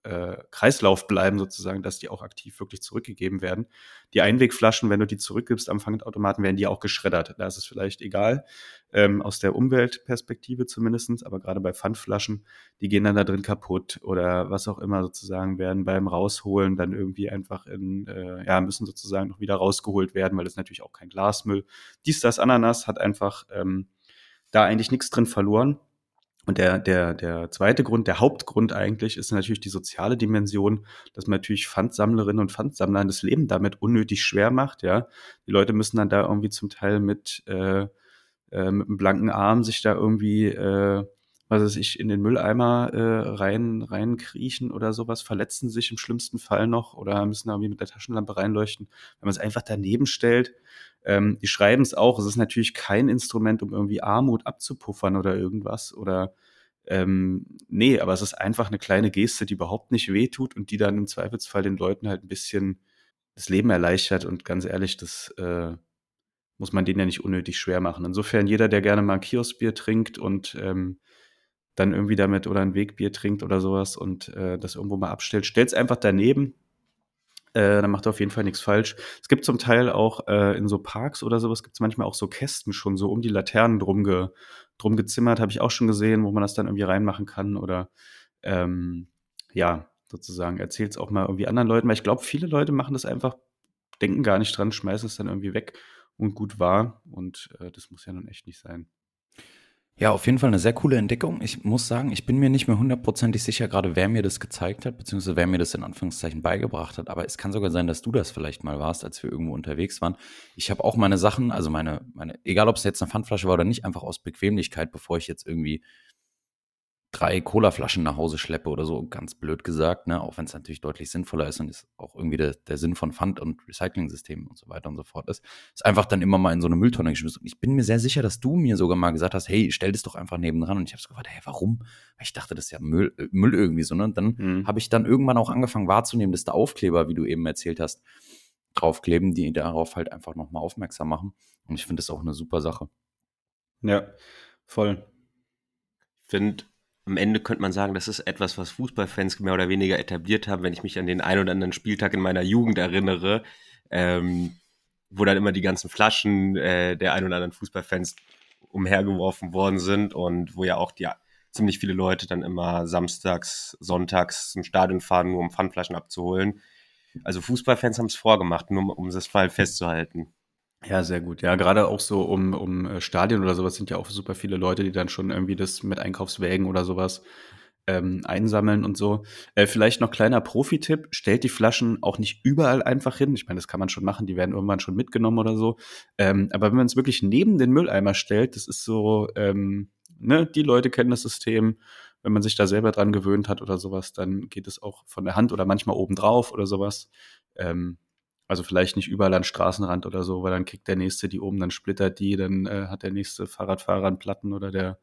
äh, Kreislauf bleiben sozusagen, dass die auch aktiv wirklich zurückgegeben werden. Die Einwegflaschen, wenn du die zurückgibst am Pfandautomaten, werden die auch geschreddert. Da ist es vielleicht egal, ähm, aus der Umweltperspektive zumindestens, aber gerade bei Pfandflaschen, die gehen dann da drin kaputt oder was auch immer sozusagen, werden beim Rausholen dann irgendwie einfach in, äh, ja, müssen sozusagen noch wieder rausgeholt werden, weil das natürlich auch kein Glasmüll. Dies, das, Ananas hat einfach ähm, da eigentlich nichts drin verloren. Und der, der, der zweite Grund, der Hauptgrund eigentlich, ist natürlich die soziale Dimension, dass man natürlich Pfandsammlerinnen und Pfandsammlern das Leben damit unnötig schwer macht, ja. Die Leute müssen dann da irgendwie zum Teil mit, äh, äh, mit einem blanken Arm sich da irgendwie, äh, was weiß ich, in den Mülleimer äh, rein, reinkriechen oder sowas, verletzen sich im schlimmsten Fall noch oder müssen da irgendwie mit der Taschenlampe reinleuchten. Wenn man es einfach daneben stellt, Ähm, die schreiben es auch. Es ist natürlich kein Instrument, um irgendwie Armut abzupuffern oder irgendwas. Oder ähm, nee, aber es ist einfach eine kleine Geste, die überhaupt nicht wehtut und die dann im Zweifelsfall den Leuten halt ein bisschen das Leben erleichtert. Und ganz ehrlich, das äh, muss man denen ja nicht unnötig schwer machen. Insofern jeder, der gerne mal ein Kioskbier trinkt und ähm, dann irgendwie damit oder ein Wegbier trinkt oder sowas und äh, das irgendwo mal abstellt, stellt es einfach daneben. Äh, dann macht er auf jeden Fall nichts falsch. Es gibt zum Teil auch äh, in so Parks oder sowas, gibt es manchmal auch so Kästen schon so um die Laternen drum, ge, drum gezimmert, habe ich auch schon gesehen, wo man das dann irgendwie reinmachen kann oder ähm, ja, sozusagen erzählt es auch mal irgendwie anderen Leuten, weil ich glaube, viele Leute machen das einfach, denken gar nicht dran, schmeißen es dann irgendwie weg und gut war und äh, das muss ja nun echt nicht sein. Ja, auf jeden Fall eine sehr coole Entdeckung. Ich muss sagen, ich bin mir nicht mehr hundertprozentig sicher, gerade wer mir das gezeigt hat, beziehungsweise wer mir das in Anführungszeichen beigebracht hat. Aber es kann sogar sein, dass du das vielleicht mal warst, als wir irgendwo unterwegs waren. Ich habe auch meine Sachen, also meine, meine, egal ob es jetzt eine Pfandflasche war oder nicht, einfach aus Bequemlichkeit, bevor ich jetzt irgendwie drei Colaflaschen nach Hause schleppe oder so, ganz blöd gesagt, ne? auch wenn es natürlich deutlich sinnvoller ist und ist auch irgendwie der, der Sinn von Pfand- und Recycling-Systemen und so weiter und so fort ist, ist einfach dann immer mal in so eine Mülltonne geschmissen. Ich bin mir sehr sicher, dass du mir sogar mal gesagt hast, hey, stell das doch einfach nebendran und ich habe so gefragt, hey, warum? Weil ich dachte, das ist ja Müll, äh, Müll irgendwie so, ne? Und dann mhm. habe ich dann irgendwann auch angefangen wahrzunehmen, dass da Aufkleber, wie du eben erzählt hast, draufkleben, die darauf halt einfach nochmal aufmerksam machen. Und ich finde das auch eine super Sache. Ja, voll. Ich finde, am Ende könnte man sagen, das ist etwas, was Fußballfans mehr oder weniger etabliert haben, wenn ich mich an den ein oder anderen Spieltag in meiner Jugend erinnere, ähm, wo dann immer die ganzen Flaschen äh, der ein oder anderen Fußballfans umhergeworfen worden sind und wo ja auch die, ziemlich viele Leute dann immer samstags, sonntags zum Stadion fahren, nur um Pfandflaschen abzuholen. Also Fußballfans haben es vorgemacht, nur um, um das Fall festzuhalten. Ja, sehr gut. Ja, gerade auch so um, um äh, Stadien oder sowas sind ja auch super viele Leute, die dann schon irgendwie das mit Einkaufswägen oder sowas ähm, einsammeln und so. Äh, vielleicht noch kleiner Profi-Tipp, stellt die Flaschen auch nicht überall einfach hin. Ich meine, das kann man schon machen, die werden irgendwann schon mitgenommen oder so. Ähm, aber wenn man es wirklich neben den Mülleimer stellt, das ist so, ähm, ne, die Leute kennen das System. Wenn man sich da selber dran gewöhnt hat oder sowas, dann geht es auch von der Hand oder manchmal oben drauf oder sowas. Ähm, also vielleicht nicht überall an Straßenrand oder so, weil dann kriegt der nächste die oben, dann splittert die, dann äh, hat der nächste Fahrradfahrer einen Platten oder der,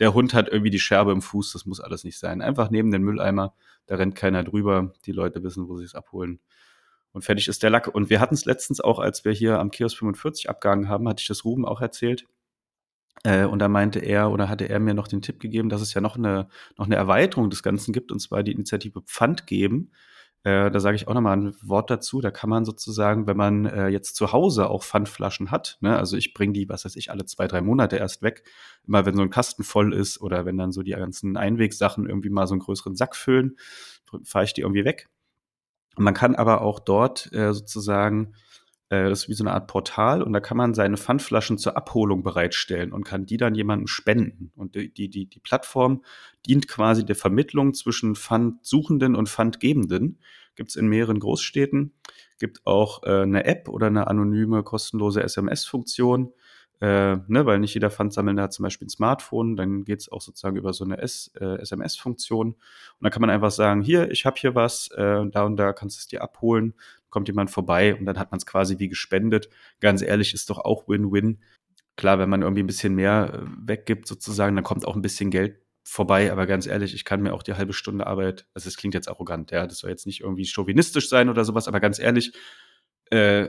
der Hund hat irgendwie die Scherbe im Fuß, das muss alles nicht sein. Einfach neben den Mülleimer, da rennt keiner drüber, die Leute wissen, wo sie es abholen. Und fertig ist der Lack. Und wir hatten es letztens auch, als wir hier am Kiosk 45 abgehangen haben, hatte ich das Ruben auch erzählt. Äh, und da meinte er oder hatte er mir noch den Tipp gegeben, dass es ja noch eine, noch eine Erweiterung des Ganzen gibt, und zwar die Initiative Pfand geben äh, da sage ich auch nochmal ein Wort dazu. Da kann man sozusagen, wenn man äh, jetzt zu Hause auch Pfandflaschen hat, ne, also ich bringe die, was weiß ich, alle zwei, drei Monate erst weg, immer wenn so ein Kasten voll ist oder wenn dann so die ganzen Einwegsachen irgendwie mal so einen größeren Sack füllen, fahre ich die irgendwie weg. Man kann aber auch dort äh, sozusagen das ist wie so eine Art Portal und da kann man seine Pfandflaschen zur Abholung bereitstellen und kann die dann jemandem spenden. Und die, die, die, Plattform dient quasi der Vermittlung zwischen Pfandsuchenden und Pfandgebenden. Gibt es in mehreren Großstädten. Gibt auch äh, eine App oder eine anonyme kostenlose SMS-Funktion äh, ne, weil nicht jeder Pfandsammelnde hat zum Beispiel ein Smartphone, dann geht es auch sozusagen über so eine äh, SMS-Funktion. Und dann kann man einfach sagen, hier, ich habe hier was, äh, da und da kannst du es dir abholen, kommt jemand vorbei und dann hat man es quasi wie gespendet. Ganz ehrlich, ist doch auch Win-Win. Klar, wenn man irgendwie ein bisschen mehr äh, weggibt sozusagen, dann kommt auch ein bisschen Geld vorbei, aber ganz ehrlich, ich kann mir auch die halbe Stunde Arbeit, also es klingt jetzt arrogant, ja, das soll jetzt nicht irgendwie chauvinistisch sein oder sowas, aber ganz ehrlich, äh,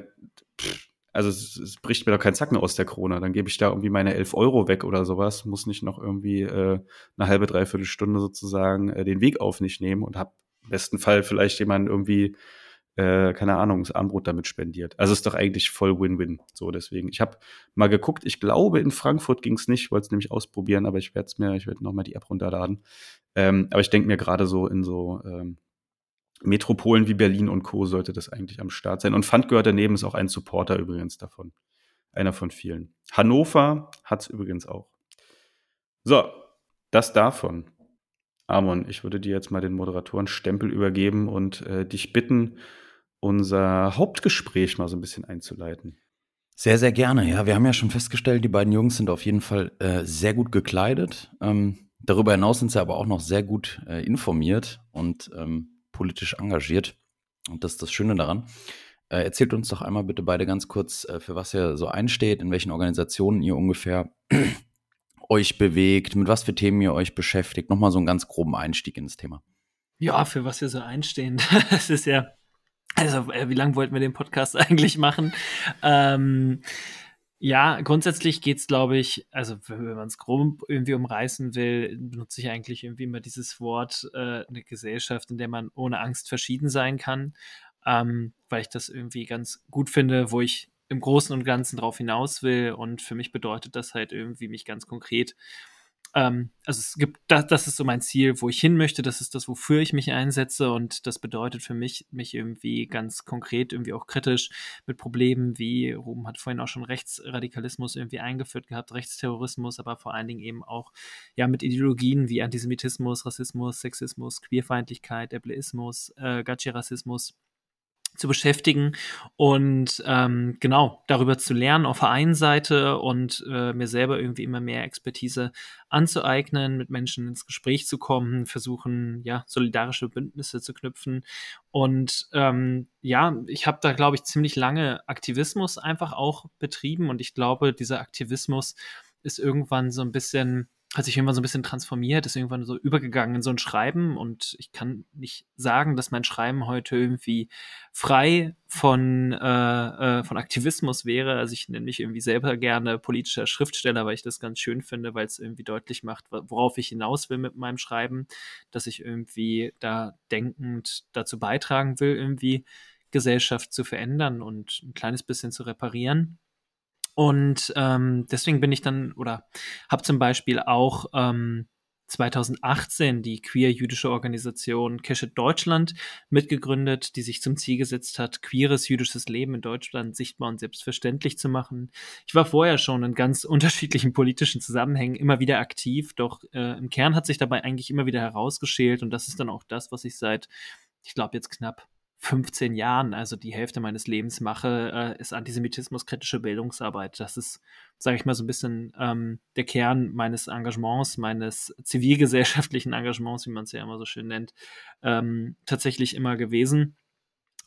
pff, also es, es, bricht mir doch kein Zacken aus der Krone. Dann gebe ich da irgendwie meine 11 Euro weg oder sowas, muss nicht noch irgendwie äh, eine halbe, dreiviertel Stunde sozusagen äh, den Weg auf nicht nehmen und habe im besten Fall vielleicht jemanden irgendwie, äh, keine Ahnung, das Armbrot damit spendiert. Also ist doch eigentlich voll Win-Win. So, deswegen. Ich habe mal geguckt, ich glaube, in Frankfurt ging es nicht, wollte es nämlich ausprobieren, aber ich werde es mir, ich werde nochmal die App runterladen. Ähm, aber ich denke mir gerade so in so ähm, Metropolen wie Berlin und Co. sollte das eigentlich am Start sein. Und Pfand gehört daneben, ist auch ein Supporter übrigens davon. Einer von vielen. Hannover hat es übrigens auch. So, das davon. Amon, ich würde dir jetzt mal den Moderatorenstempel übergeben und äh, dich bitten, unser Hauptgespräch mal so ein bisschen einzuleiten. Sehr, sehr gerne. Ja, wir haben ja schon festgestellt, die beiden Jungs sind auf jeden Fall äh, sehr gut gekleidet. Ähm, darüber hinaus sind sie aber auch noch sehr gut äh, informiert und ähm, politisch engagiert. Und das ist das Schöne daran. Äh, erzählt uns doch einmal bitte beide ganz kurz, äh, für was ihr so einsteht, in welchen Organisationen ihr ungefähr euch bewegt, mit was für Themen ihr euch beschäftigt. Nochmal so einen ganz groben Einstieg ins Thema. Ja, für was wir so einstehen. Das ist ja, also äh, wie lange wollten wir den Podcast eigentlich machen? Ähm, ja, grundsätzlich geht's, glaube ich, also wenn man es grob irgendwie umreißen will, benutze ich eigentlich irgendwie immer dieses Wort, äh, eine Gesellschaft, in der man ohne Angst verschieden sein kann, ähm, weil ich das irgendwie ganz gut finde, wo ich im Großen und Ganzen drauf hinaus will. Und für mich bedeutet das halt irgendwie mich ganz konkret ähm, also es gibt, das, das ist so mein Ziel, wo ich hin möchte, das ist das, wofür ich mich einsetze. Und das bedeutet für mich, mich irgendwie ganz konkret, irgendwie auch kritisch mit Problemen wie, Ruben hat vorhin auch schon Rechtsradikalismus irgendwie eingeführt gehabt, Rechtsterrorismus, aber vor allen Dingen eben auch, ja, mit Ideologien wie Antisemitismus, Rassismus, Sexismus, Queerfeindlichkeit, Ableismus, äh, Gachi-Rassismus, zu beschäftigen und ähm, genau darüber zu lernen auf der einen Seite und äh, mir selber irgendwie immer mehr Expertise anzueignen, mit Menschen ins Gespräch zu kommen, versuchen ja solidarische Bündnisse zu knüpfen. Und ähm, ja, ich habe da glaube ich ziemlich lange Aktivismus einfach auch betrieben und ich glaube, dieser Aktivismus ist irgendwann so ein bisschen hat sich irgendwann so ein bisschen transformiert, ist irgendwann so übergegangen in so ein Schreiben und ich kann nicht sagen, dass mein Schreiben heute irgendwie frei von, äh, äh, von Aktivismus wäre. Also ich nenne mich irgendwie selber gerne politischer Schriftsteller, weil ich das ganz schön finde, weil es irgendwie deutlich macht, worauf ich hinaus will mit meinem Schreiben, dass ich irgendwie da denkend dazu beitragen will, irgendwie Gesellschaft zu verändern und ein kleines bisschen zu reparieren. Und ähm, deswegen bin ich dann oder habe zum Beispiel auch ähm, 2018 die queer-jüdische Organisation Keshet Deutschland mitgegründet, die sich zum Ziel gesetzt hat, queeres jüdisches Leben in Deutschland sichtbar und selbstverständlich zu machen. Ich war vorher schon in ganz unterschiedlichen politischen Zusammenhängen immer wieder aktiv, doch äh, im Kern hat sich dabei eigentlich immer wieder herausgeschält und das ist dann auch das, was ich seit, ich glaube jetzt knapp 15 Jahren, also die Hälfte meines Lebens mache, äh, ist Antisemitismus-kritische Bildungsarbeit. Das ist, sage ich mal, so ein bisschen ähm, der Kern meines Engagements, meines zivilgesellschaftlichen Engagements, wie man es ja immer so schön nennt, ähm, tatsächlich immer gewesen.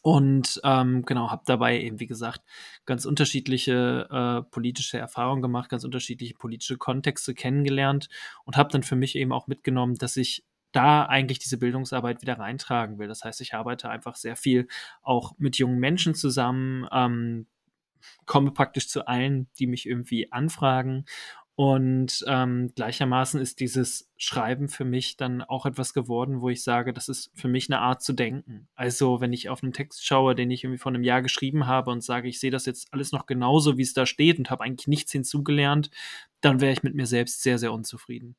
Und ähm, genau, habe dabei eben, wie gesagt, ganz unterschiedliche äh, politische Erfahrungen gemacht, ganz unterschiedliche politische Kontexte kennengelernt und habe dann für mich eben auch mitgenommen, dass ich da eigentlich diese Bildungsarbeit wieder reintragen will. Das heißt, ich arbeite einfach sehr viel auch mit jungen Menschen zusammen, ähm, komme praktisch zu allen, die mich irgendwie anfragen. Und ähm, gleichermaßen ist dieses Schreiben für mich dann auch etwas geworden, wo ich sage, das ist für mich eine Art zu denken. Also wenn ich auf einen Text schaue, den ich irgendwie vor einem Jahr geschrieben habe und sage, ich sehe das jetzt alles noch genauso, wie es da steht und habe eigentlich nichts hinzugelernt, dann wäre ich mit mir selbst sehr, sehr unzufrieden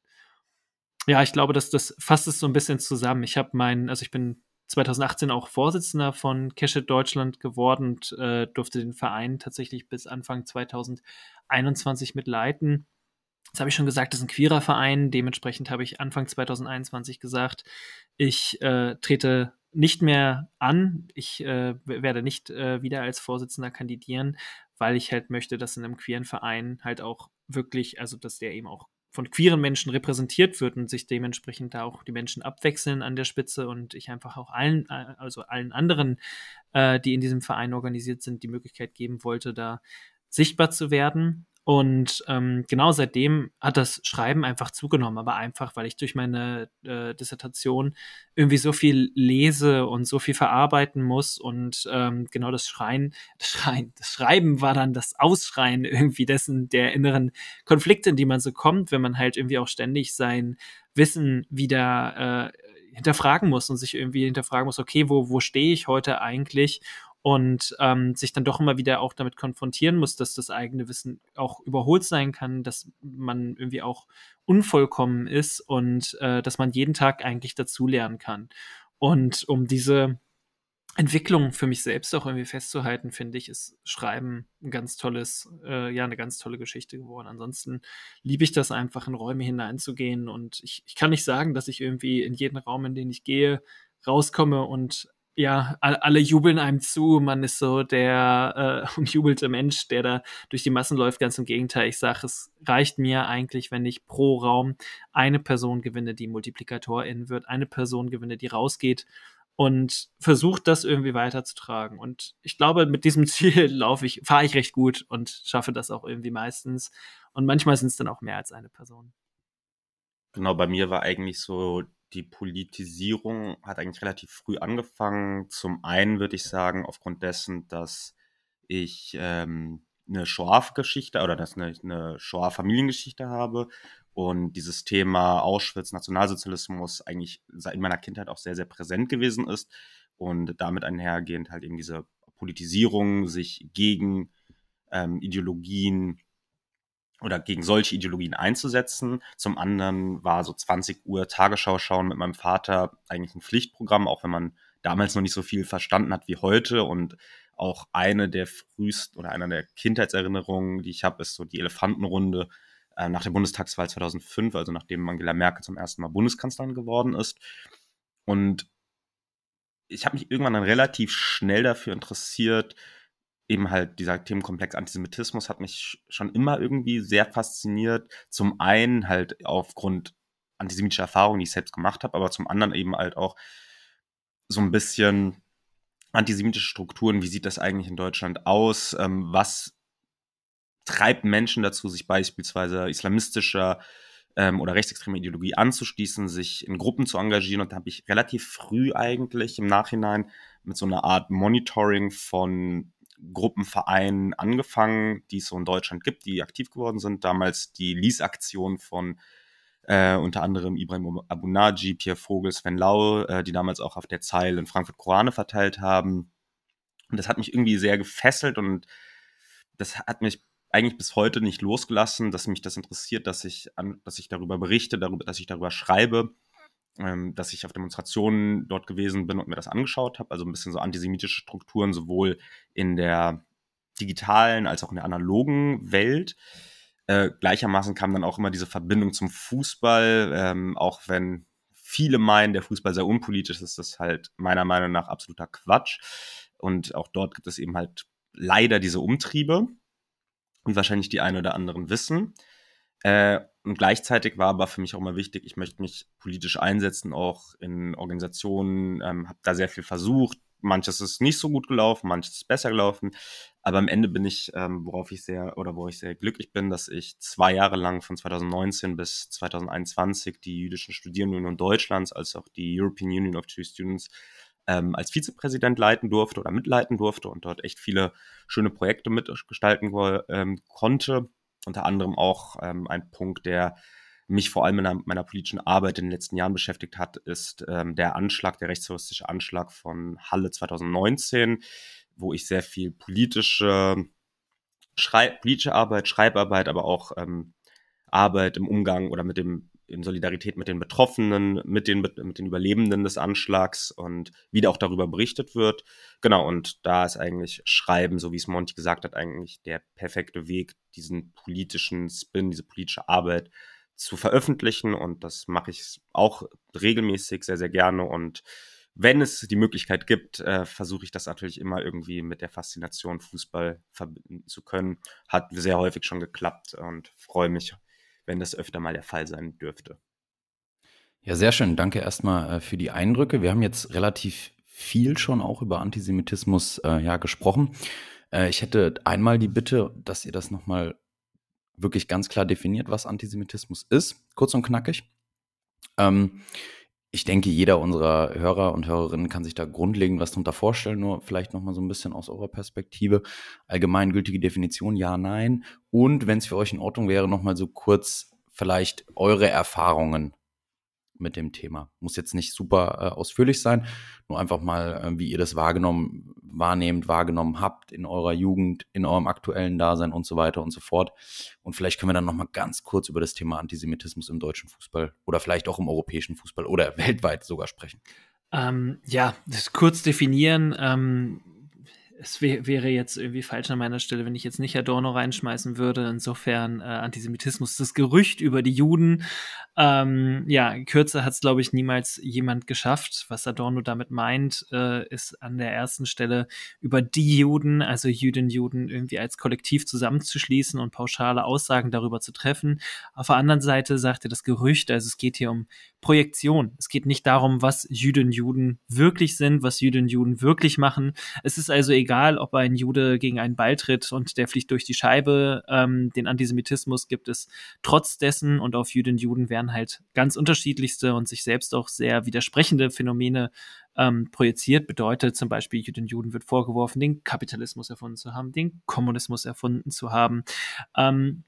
ja, ich glaube, dass das fasst es so ein bisschen zusammen. Ich habe meinen, also ich bin 2018 auch Vorsitzender von Keshet Deutschland geworden und äh, durfte den Verein tatsächlich bis Anfang 2021 mitleiten. Das habe ich schon gesagt, das ist ein queerer Verein. Dementsprechend habe ich Anfang 2021 gesagt, ich äh, trete nicht mehr an. Ich äh, werde nicht äh, wieder als Vorsitzender kandidieren, weil ich halt möchte, dass in einem queeren Verein halt auch wirklich, also dass der eben auch von queeren Menschen repräsentiert wird und sich dementsprechend da auch die Menschen abwechseln an der Spitze und ich einfach auch allen, äh, also allen anderen, äh, die in diesem Verein organisiert sind, die Möglichkeit geben wollte, da sichtbar zu werden. Und ähm, genau seitdem hat das Schreiben einfach zugenommen, aber einfach, weil ich durch meine äh, Dissertation irgendwie so viel lese und so viel verarbeiten muss. Und ähm, genau das Schreien, das Schreien, das Schreiben war dann das Ausschreien irgendwie dessen der inneren Konflikte, in die man so kommt, wenn man halt irgendwie auch ständig sein Wissen wieder äh, hinterfragen muss und sich irgendwie hinterfragen muss, okay, wo, wo stehe ich heute eigentlich? Und ähm, sich dann doch immer wieder auch damit konfrontieren muss, dass das eigene Wissen auch überholt sein kann, dass man irgendwie auch unvollkommen ist und äh, dass man jeden Tag eigentlich dazulernen kann. Und um diese Entwicklung für mich selbst auch irgendwie festzuhalten, finde ich, ist Schreiben ein ganz tolles, äh, ja, eine ganz tolle Geschichte geworden. Ansonsten liebe ich das einfach, in Räume hineinzugehen und ich, ich kann nicht sagen, dass ich irgendwie in jeden Raum, in den ich gehe, rauskomme und ja, alle jubeln einem zu. Man ist so der äh, umjubelte Mensch, der da durch die Massen läuft. Ganz im Gegenteil. Ich sage, es reicht mir eigentlich, wenn ich pro Raum eine Person gewinne, die Multiplikatorin wird, eine Person gewinne, die rausgeht und versucht das irgendwie weiterzutragen. Und ich glaube, mit diesem Ziel laufe ich, fahre ich recht gut und schaffe das auch irgendwie meistens. Und manchmal sind es dann auch mehr als eine Person. Genau, bei mir war eigentlich so die Politisierung hat eigentlich relativ früh angefangen. Zum einen würde ich sagen, aufgrund dessen, dass ich ähm, eine Shoah-Geschichte oder dass eine, eine Shoah-Familiengeschichte habe und dieses Thema Auschwitz, Nationalsozialismus eigentlich in meiner Kindheit auch sehr, sehr präsent gewesen ist und damit einhergehend halt eben diese Politisierung, sich gegen ähm, Ideologien oder gegen solche Ideologien einzusetzen. Zum anderen war so 20 Uhr Tagesschau schauen mit meinem Vater eigentlich ein Pflichtprogramm, auch wenn man damals noch nicht so viel verstanden hat wie heute und auch eine der frühesten oder einer der Kindheitserinnerungen, die ich habe, ist so die Elefantenrunde äh, nach der Bundestagswahl 2005, also nachdem Angela Merkel zum ersten Mal Bundeskanzlerin geworden ist. Und ich habe mich irgendwann dann relativ schnell dafür interessiert, eben halt dieser Themenkomplex Antisemitismus hat mich schon immer irgendwie sehr fasziniert. Zum einen halt aufgrund antisemitischer Erfahrungen, die ich selbst gemacht habe, aber zum anderen eben halt auch so ein bisschen antisemitische Strukturen. Wie sieht das eigentlich in Deutschland aus? Ähm, was treibt Menschen dazu, sich beispielsweise islamistischer ähm, oder rechtsextremer Ideologie anzuschließen, sich in Gruppen zu engagieren. Und da habe ich relativ früh eigentlich im Nachhinein mit so einer Art Monitoring von Gruppenvereinen angefangen, die es so in Deutschland gibt, die aktiv geworden sind. Damals die Lease-Aktion von äh, unter anderem Ibrahim Abu Naji, Pierre Vogel, Sven Lau, äh, die damals auch auf der Zeile in Frankfurt Korane verteilt haben. Und das hat mich irgendwie sehr gefesselt und das hat mich eigentlich bis heute nicht losgelassen, dass mich das interessiert, dass ich, an, dass ich darüber berichte, darüber, dass ich darüber schreibe, ähm, dass ich auf Demonstrationen dort gewesen bin und mir das angeschaut habe. Also ein bisschen so antisemitische Strukturen, sowohl in der digitalen als auch in der analogen Welt. Äh, gleichermaßen kam dann auch immer diese Verbindung zum Fußball, ähm, auch wenn viele meinen, der Fußball sei unpolitisch, ist das halt meiner Meinung nach absoluter Quatsch. Und auch dort gibt es eben halt leider diese Umtriebe wie wahrscheinlich die einen oder anderen wissen. Äh, und gleichzeitig war aber für mich auch immer wichtig, ich möchte mich politisch einsetzen, auch in Organisationen, ähm, habe da sehr viel versucht. Manches ist nicht so gut gelaufen, manches ist besser gelaufen. Aber am Ende bin ich, ähm, worauf ich sehr oder wo ich sehr glücklich bin, dass ich zwei Jahre lang von 2019 bis 2021 die jüdischen Studierendenunion Deutschlands als auch die European Union of Jewish Students ähm, als Vizepräsident leiten durfte oder mitleiten durfte und dort echt viele schöne Projekte mitgestalten ähm, konnte. Unter anderem auch ähm, ein Punkt, der mich vor allem in meiner, meiner, politischen Arbeit in den letzten Jahren beschäftigt hat, ist ähm, der Anschlag, der rechtsterroristische Anschlag von Halle 2019, wo ich sehr viel politische, Schrei politische Arbeit, Schreibarbeit, aber auch ähm, Arbeit im Umgang oder mit dem in Solidarität mit den Betroffenen, mit den, mit den Überlebenden des Anschlags und wie da auch darüber berichtet wird. Genau, und da ist eigentlich Schreiben, so wie es Monty gesagt hat, eigentlich der perfekte Weg, diesen politischen Spin, diese politische Arbeit zu veröffentlichen. Und das mache ich auch regelmäßig sehr, sehr gerne. Und wenn es die Möglichkeit gibt, äh, versuche ich das natürlich immer irgendwie mit der Faszination Fußball verbinden zu können. Hat sehr häufig schon geklappt und freue mich wenn das öfter mal der Fall sein dürfte. Ja, sehr schön. Danke erstmal äh, für die Eindrücke. Wir haben jetzt relativ viel schon auch über Antisemitismus äh, ja, gesprochen. Äh, ich hätte einmal die Bitte, dass ihr das nochmal wirklich ganz klar definiert, was Antisemitismus ist, kurz und knackig. Ähm, ich denke, jeder unserer Hörer und Hörerinnen kann sich da grundlegend was drunter vorstellen, nur vielleicht nochmal so ein bisschen aus eurer Perspektive. Allgemeingültige Definition, ja, nein. Und wenn es für euch in Ordnung wäre, nochmal so kurz vielleicht eure Erfahrungen mit dem Thema. Muss jetzt nicht super äh, ausführlich sein, nur einfach mal, äh, wie ihr das wahrgenommen, wahrnehmt, wahrgenommen habt in eurer Jugend, in eurem aktuellen Dasein und so weiter und so fort. Und vielleicht können wir dann nochmal ganz kurz über das Thema Antisemitismus im deutschen Fußball oder vielleicht auch im europäischen Fußball oder weltweit sogar sprechen. Ähm, ja, das kurz definieren. Ähm, es wär, wäre jetzt irgendwie falsch an meiner Stelle, wenn ich jetzt nicht Adorno reinschmeißen würde. Insofern äh, Antisemitismus, das Gerücht über die Juden. Ähm, ja, kürzer hat es, glaube ich, niemals jemand geschafft. Was Adorno damit meint, äh, ist an der ersten Stelle über die Juden, also Jüdinnen, Juden, irgendwie als Kollektiv zusammenzuschließen und pauschale Aussagen darüber zu treffen. Auf der anderen Seite sagt er das Gerücht, also es geht hier um Projektion. Es geht nicht darum, was Jüdinnen, Juden wirklich sind, was Jüdinnen, Juden wirklich machen. Es ist also egal, ob ein Jude gegen einen Ball tritt und der fliegt durch die Scheibe. Ähm, den Antisemitismus gibt es trotz dessen und auf Jüdinnen, Juden werden halt ganz unterschiedlichste und sich selbst auch sehr widersprechende Phänomene ähm, projiziert. Bedeutet zum Beispiel, Jüdinnen, Juden wird vorgeworfen, den Kapitalismus erfunden zu haben, den Kommunismus erfunden zu haben. Ähm,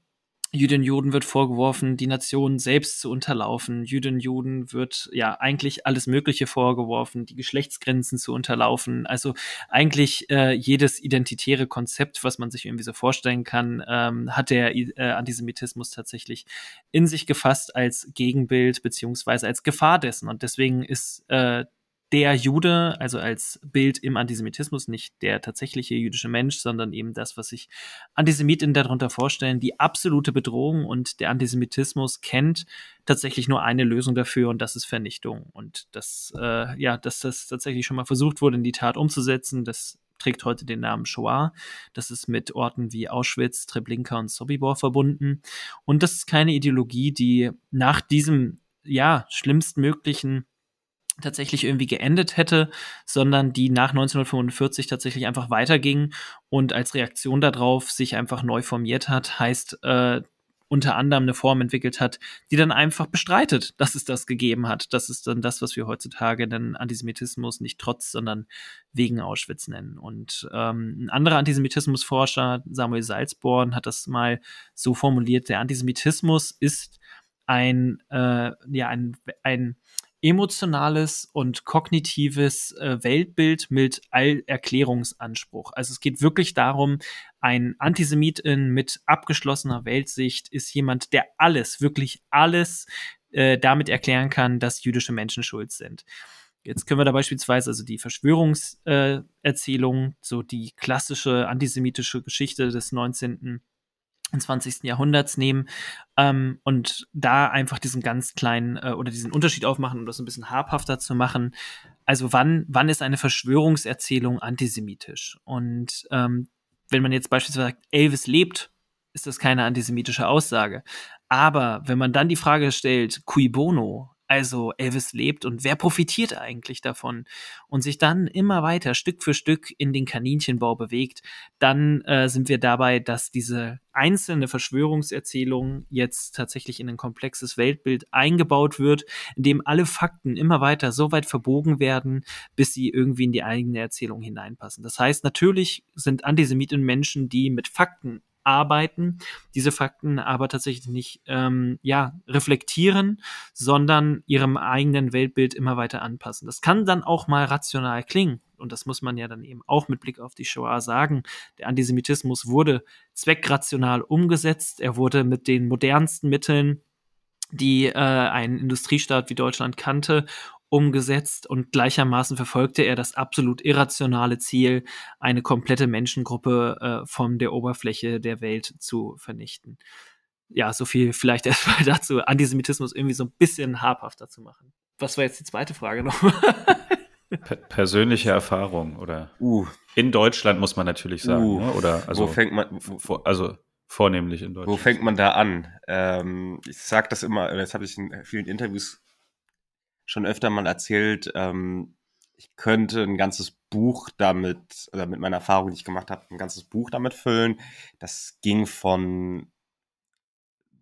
Jüdinnen Juden wird vorgeworfen, die Nation selbst zu unterlaufen. Jüdinnen Juden wird ja eigentlich alles Mögliche vorgeworfen, die Geschlechtsgrenzen zu unterlaufen. Also eigentlich äh, jedes identitäre Konzept, was man sich irgendwie so vorstellen kann, ähm, hat der äh, Antisemitismus tatsächlich in sich gefasst als Gegenbild beziehungsweise als Gefahr dessen. Und deswegen ist äh, der Jude, also als Bild im Antisemitismus, nicht der tatsächliche jüdische Mensch, sondern eben das, was sich Antisemiten darunter vorstellen, die absolute Bedrohung und der Antisemitismus kennt tatsächlich nur eine Lösung dafür und das ist Vernichtung. Und das, äh, ja, dass das tatsächlich schon mal versucht wurde, in die Tat umzusetzen, das trägt heute den Namen Shoah. Das ist mit Orten wie Auschwitz, Treblinka und Sobibor verbunden. Und das ist keine Ideologie, die nach diesem, ja, schlimmstmöglichen tatsächlich irgendwie geendet hätte, sondern die nach 1945 tatsächlich einfach weiterging und als Reaktion darauf sich einfach neu formiert hat, heißt äh, unter anderem eine Form entwickelt hat, die dann einfach bestreitet, dass es das gegeben hat. Das ist dann das, was wir heutzutage dann Antisemitismus nicht trotz, sondern wegen Auschwitz nennen. Und ähm, ein anderer Antisemitismusforscher, Samuel Salzborn, hat das mal so formuliert: Der Antisemitismus ist ein, äh, ja, ein, ein emotionales und kognitives äh, Weltbild mit Allerklärungsanspruch. Also es geht wirklich darum, ein Antisemitin mit abgeschlossener Weltsicht ist jemand, der alles, wirklich alles äh, damit erklären kann, dass jüdische Menschen schuld sind. Jetzt können wir da beispielsweise also die Verschwörungserzählung, äh, so die klassische antisemitische Geschichte des 19 20. Jahrhunderts nehmen ähm, und da einfach diesen ganz kleinen äh, oder diesen Unterschied aufmachen, um das ein bisschen habhafter zu machen. Also wann, wann ist eine Verschwörungserzählung antisemitisch? Und ähm, wenn man jetzt beispielsweise sagt, Elvis lebt, ist das keine antisemitische Aussage. Aber wenn man dann die Frage stellt, cui bono, also Elvis lebt und wer profitiert eigentlich davon und sich dann immer weiter Stück für Stück in den Kaninchenbau bewegt, dann äh, sind wir dabei, dass diese einzelne Verschwörungserzählung jetzt tatsächlich in ein komplexes Weltbild eingebaut wird, in dem alle Fakten immer weiter so weit verbogen werden, bis sie irgendwie in die eigene Erzählung hineinpassen. Das heißt, natürlich sind Antisemiten Menschen, die mit Fakten arbeiten, diese Fakten aber tatsächlich nicht ähm, ja, reflektieren, sondern ihrem eigenen Weltbild immer weiter anpassen. Das kann dann auch mal rational klingen. Und das muss man ja dann eben auch mit Blick auf die Shoah sagen. Der Antisemitismus wurde zweckrational umgesetzt. Er wurde mit den modernsten Mitteln die äh, ein Industriestaat wie Deutschland kannte, umgesetzt und gleichermaßen verfolgte er das absolut irrationale Ziel, eine komplette Menschengruppe äh, von der Oberfläche der Welt zu vernichten. Ja, so viel vielleicht erstmal dazu, Antisemitismus irgendwie so ein bisschen habhafter zu machen. Was war jetzt die zweite Frage nochmal? persönliche Erfahrung oder uh. in Deutschland muss man natürlich sagen, uh. ne? oder also wo fängt man wo, also vornehmlich in Deutschland. Wo fängt man da an? Ähm, ich sage das immer, das habe ich in vielen Interviews schon öfter mal erzählt, ähm, ich könnte ein ganzes Buch damit, oder mit meiner Erfahrung, die ich gemacht habe, ein ganzes Buch damit füllen. Das ging von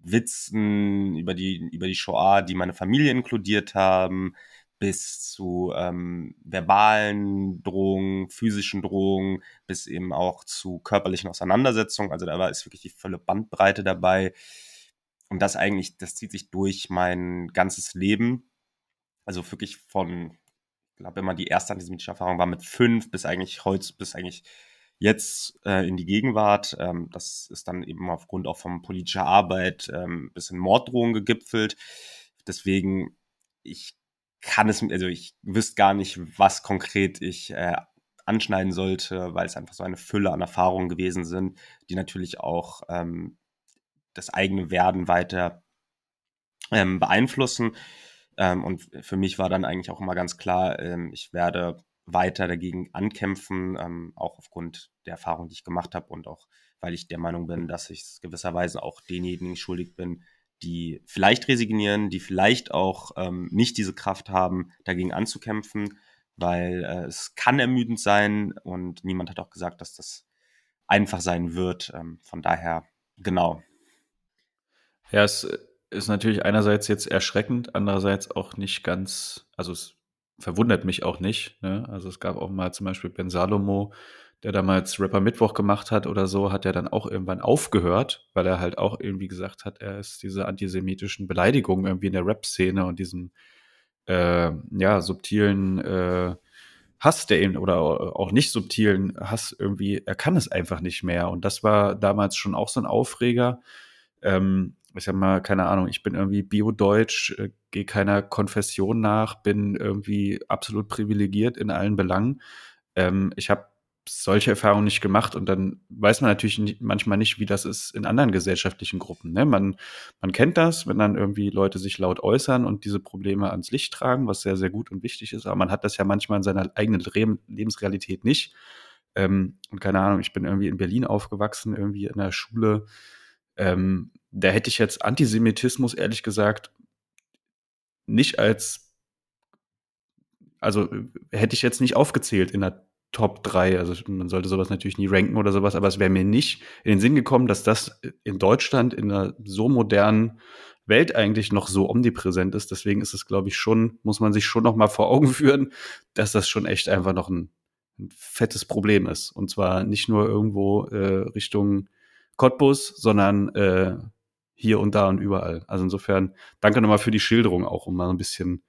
Witzen über die, über die Shoah, die meine Familie inkludiert haben, bis zu ähm, verbalen Drohungen, physischen Drohungen, bis eben auch zu körperlichen Auseinandersetzungen. Also da war ist wirklich die volle Bandbreite dabei. Und das eigentlich, das zieht sich durch mein ganzes Leben. Also wirklich von, ich glaube, immer die erste antisemitische Erfahrung war mit fünf bis eigentlich heute, bis eigentlich jetzt äh, in die Gegenwart. Ähm, das ist dann eben aufgrund auch von politischer Arbeit ähm, bis in Morddrohungen gegipfelt. Deswegen, ich kann es, also ich wüsste gar nicht, was konkret ich äh, anschneiden sollte, weil es einfach so eine Fülle an Erfahrungen gewesen sind, die natürlich auch ähm, das eigene Werden weiter ähm, beeinflussen. Ähm, und für mich war dann eigentlich auch immer ganz klar, ähm, ich werde weiter dagegen ankämpfen, ähm, auch aufgrund der Erfahrung, die ich gemacht habe und auch, weil ich der Meinung bin, dass ich gewisserweise auch denjenigen schuldig bin, die vielleicht resignieren, die vielleicht auch ähm, nicht diese Kraft haben, dagegen anzukämpfen, weil äh, es kann ermüdend sein und niemand hat auch gesagt, dass das einfach sein wird. Ähm, von daher, genau. Ja, es ist natürlich einerseits jetzt erschreckend, andererseits auch nicht ganz, also es verwundert mich auch nicht. Ne? Also es gab auch mal zum Beispiel Ben Salomo, der damals Rapper Mittwoch gemacht hat oder so, hat er dann auch irgendwann aufgehört, weil er halt auch irgendwie gesagt hat, er ist diese antisemitischen Beleidigungen irgendwie in der Rap-Szene und diesen äh, ja subtilen äh, Hass, der ihn oder auch nicht subtilen Hass irgendwie, er kann es einfach nicht mehr. Und das war damals schon auch so ein Aufreger. Ähm, ich sag mal, keine Ahnung, ich bin irgendwie Bio-Deutsch, äh, gehe keiner Konfession nach, bin irgendwie absolut privilegiert in allen Belangen. Ähm, ich habe solche Erfahrungen nicht gemacht und dann weiß man natürlich nicht, manchmal nicht, wie das ist in anderen gesellschaftlichen Gruppen. Ne? Man, man kennt das, wenn dann irgendwie Leute sich laut äußern und diese Probleme ans Licht tragen, was sehr, sehr gut und wichtig ist, aber man hat das ja manchmal in seiner eigenen Lebensrealität nicht. Ähm, und keine Ahnung, ich bin irgendwie in Berlin aufgewachsen, irgendwie in der Schule. Ähm, da hätte ich jetzt Antisemitismus, ehrlich gesagt, nicht als, also hätte ich jetzt nicht aufgezählt in der Top 3. Also man sollte sowas natürlich nie ranken oder sowas, aber es wäre mir nicht in den Sinn gekommen, dass das in Deutschland in einer so modernen Welt eigentlich noch so omnipräsent ist. Deswegen ist es, glaube ich, schon, muss man sich schon noch mal vor Augen führen, dass das schon echt einfach noch ein, ein fettes Problem ist. Und zwar nicht nur irgendwo äh, Richtung Cottbus, sondern äh, hier und da und überall. Also insofern danke nochmal für die Schilderung auch, um mal ein bisschen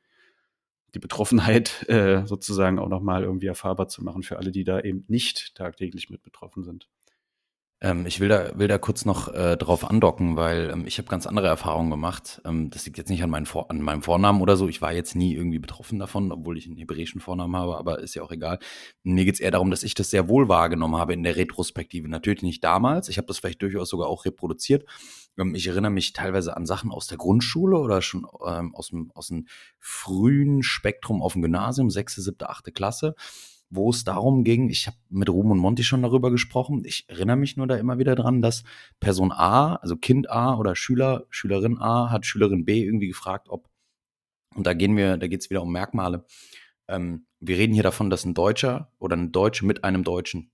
die Betroffenheit äh, sozusagen auch nochmal irgendwie erfahrbar zu machen für alle, die da eben nicht tagtäglich mit betroffen sind. Ähm, ich will da, will da kurz noch äh, drauf andocken, weil ähm, ich habe ganz andere Erfahrungen gemacht. Ähm, das liegt jetzt nicht an, meinen Vor an meinem Vornamen oder so. Ich war jetzt nie irgendwie betroffen davon, obwohl ich einen hebräischen Vornamen habe, aber ist ja auch egal. Mir geht es eher darum, dass ich das sehr wohl wahrgenommen habe in der Retrospektive. Natürlich nicht damals. Ich habe das vielleicht durchaus sogar auch reproduziert. Ähm, ich erinnere mich teilweise an Sachen aus der Grundschule oder schon ähm, aus, dem, aus dem frühen Spektrum auf dem Gymnasium, sechste, siebte, achte Klasse wo es darum ging, ich habe mit Ruhm und Monty schon darüber gesprochen, ich erinnere mich nur da immer wieder dran, dass Person A, also Kind A oder Schüler, Schülerin A hat Schülerin B irgendwie gefragt, ob, und da gehen wir, da geht es wieder um Merkmale. Ähm, wir reden hier davon, dass ein Deutscher oder ein Deutsche mit einem Deutschen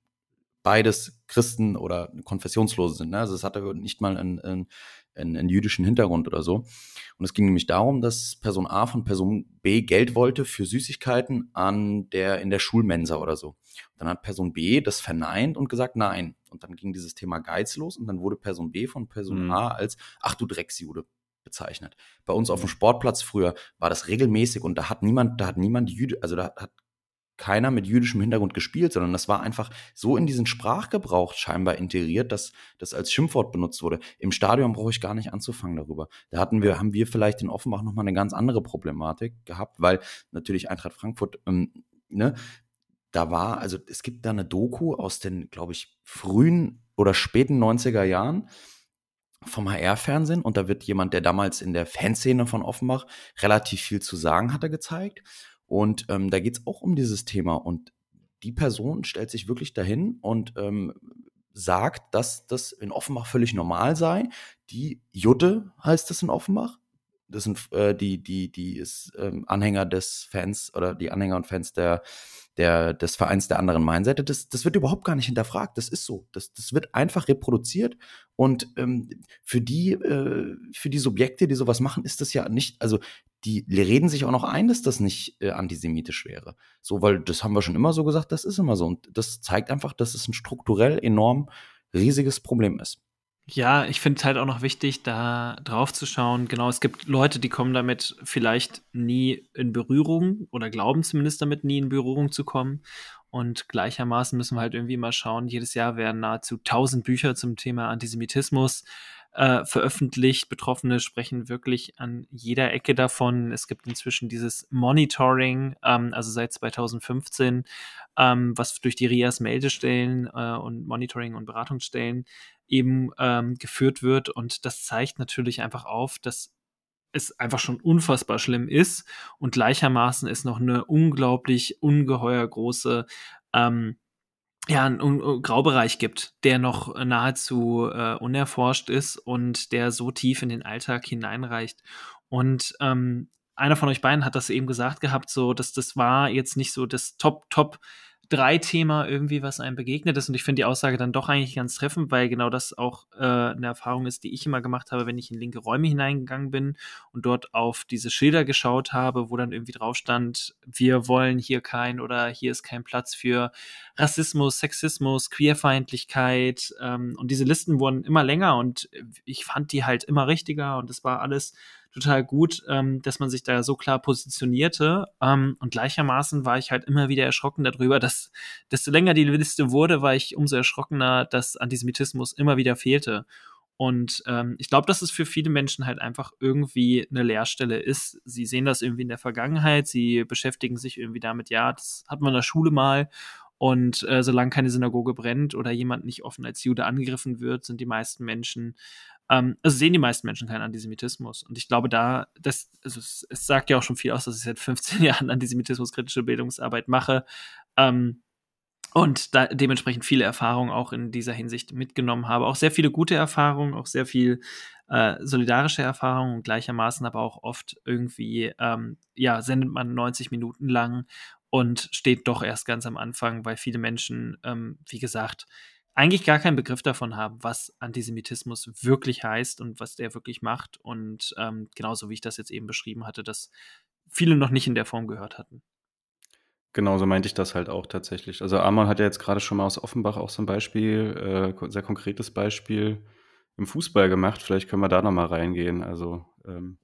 beides Christen oder Konfessionslose sind. Ne? Also es hatte nicht mal einen, einen, einen, jüdischen Hintergrund oder so. Und es ging nämlich darum, dass Person A von Person B Geld wollte für Süßigkeiten an der, in der Schulmensa oder so. Und dann hat Person B das verneint und gesagt nein. Und dann ging dieses Thema Geiz los und dann wurde Person B von Person mhm. A als, ach du Drecksjude bezeichnet. Bei uns auf dem Sportplatz früher war das regelmäßig und da hat niemand, da hat niemand Jüde, also da hat keiner mit jüdischem Hintergrund gespielt, sondern das war einfach so in diesen Sprachgebrauch scheinbar integriert, dass das als Schimpfwort benutzt wurde. Im Stadion brauche ich gar nicht anzufangen darüber. Da hatten wir, haben wir vielleicht in Offenbach nochmal eine ganz andere Problematik gehabt, weil natürlich Eintracht Frankfurt, ähm, ne, da war, also es gibt da eine Doku aus den, glaube ich, frühen oder späten 90er Jahren vom HR-Fernsehen und da wird jemand, der damals in der Fanszene von Offenbach relativ viel zu sagen hatte, gezeigt. Und ähm, da geht es auch um dieses Thema. Und die Person stellt sich wirklich dahin und ähm, sagt, dass das in Offenbach völlig normal sei. Die Jutte heißt das in Offenbach. Das sind äh, die, die, die ist ähm, Anhänger des Fans oder die Anhänger und Fans der der, des Vereins der anderen Mainseite, das, das wird überhaupt gar nicht hinterfragt. Das ist so. Das, das wird einfach reproduziert. Und ähm, für, die, äh, für die Subjekte, die sowas machen, ist das ja nicht, also die reden sich auch noch ein, dass das nicht äh, antisemitisch wäre. So, weil das haben wir schon immer so gesagt, das ist immer so. Und das zeigt einfach, dass es ein strukturell enorm riesiges Problem ist. Ja, ich finde es halt auch noch wichtig, da drauf zu schauen. Genau, es gibt Leute, die kommen damit vielleicht nie in Berührung oder glauben zumindest damit nie in Berührung zu kommen. Und gleichermaßen müssen wir halt irgendwie mal schauen, jedes Jahr werden nahezu tausend Bücher zum Thema Antisemitismus äh, veröffentlicht. Betroffene sprechen wirklich an jeder Ecke davon. Es gibt inzwischen dieses Monitoring, ähm, also seit 2015, ähm, was durch die RIAS Meldestellen äh, und Monitoring- und Beratungsstellen eben ähm, geführt wird. Und das zeigt natürlich einfach auf, dass es einfach schon unfassbar schlimm ist und gleichermaßen ist noch eine unglaublich ungeheuer große ähm, ja, einen Graubereich gibt, der noch nahezu äh, unerforscht ist und der so tief in den Alltag hineinreicht. Und ähm, einer von euch beiden hat das eben gesagt gehabt, so dass das war jetzt nicht so das Top, Top drei Thema irgendwie, was einem begegnet ist. Und ich finde die Aussage dann doch eigentlich ganz treffend, weil genau das auch äh, eine Erfahrung ist, die ich immer gemacht habe, wenn ich in linke Räume hineingegangen bin und dort auf diese Schilder geschaut habe, wo dann irgendwie drauf stand, wir wollen hier kein oder hier ist kein Platz für Rassismus, Sexismus, Queerfeindlichkeit. Ähm, und diese Listen wurden immer länger und ich fand die halt immer richtiger und es war alles total gut, ähm, dass man sich da so klar positionierte. Ähm, und gleichermaßen war ich halt immer wieder erschrocken darüber, dass desto länger die Liste wurde, war ich umso erschrockener, dass Antisemitismus immer wieder fehlte. Und ähm, ich glaube, dass es für viele Menschen halt einfach irgendwie eine Leerstelle ist. Sie sehen das irgendwie in der Vergangenheit, sie beschäftigen sich irgendwie damit, ja, das hat man in der Schule mal. Und äh, solange keine Synagoge brennt oder jemand nicht offen als Jude angegriffen wird, sind die meisten Menschen ähm, also sehen die meisten Menschen keinen Antisemitismus. Und ich glaube, da, das, also es, es, sagt ja auch schon viel aus, dass ich seit 15 Jahren antisemitismuskritische Bildungsarbeit mache. Ähm, und da dementsprechend viele Erfahrungen auch in dieser Hinsicht mitgenommen habe. Auch sehr viele gute Erfahrungen, auch sehr viel äh, solidarische Erfahrungen und gleichermaßen aber auch oft irgendwie, ähm, ja, sendet man 90 Minuten lang und steht doch erst ganz am Anfang, weil viele Menschen, ähm, wie gesagt, eigentlich gar keinen Begriff davon haben, was Antisemitismus wirklich heißt und was der wirklich macht. Und ähm, genauso wie ich das jetzt eben beschrieben hatte, dass viele noch nicht in der Form gehört hatten. Genau, so meinte ich das halt auch tatsächlich. Also Amon hat ja jetzt gerade schon mal aus Offenbach auch so ein Beispiel, äh, sehr konkretes Beispiel im Fußball gemacht. Vielleicht können wir da nochmal reingehen. Also ähm,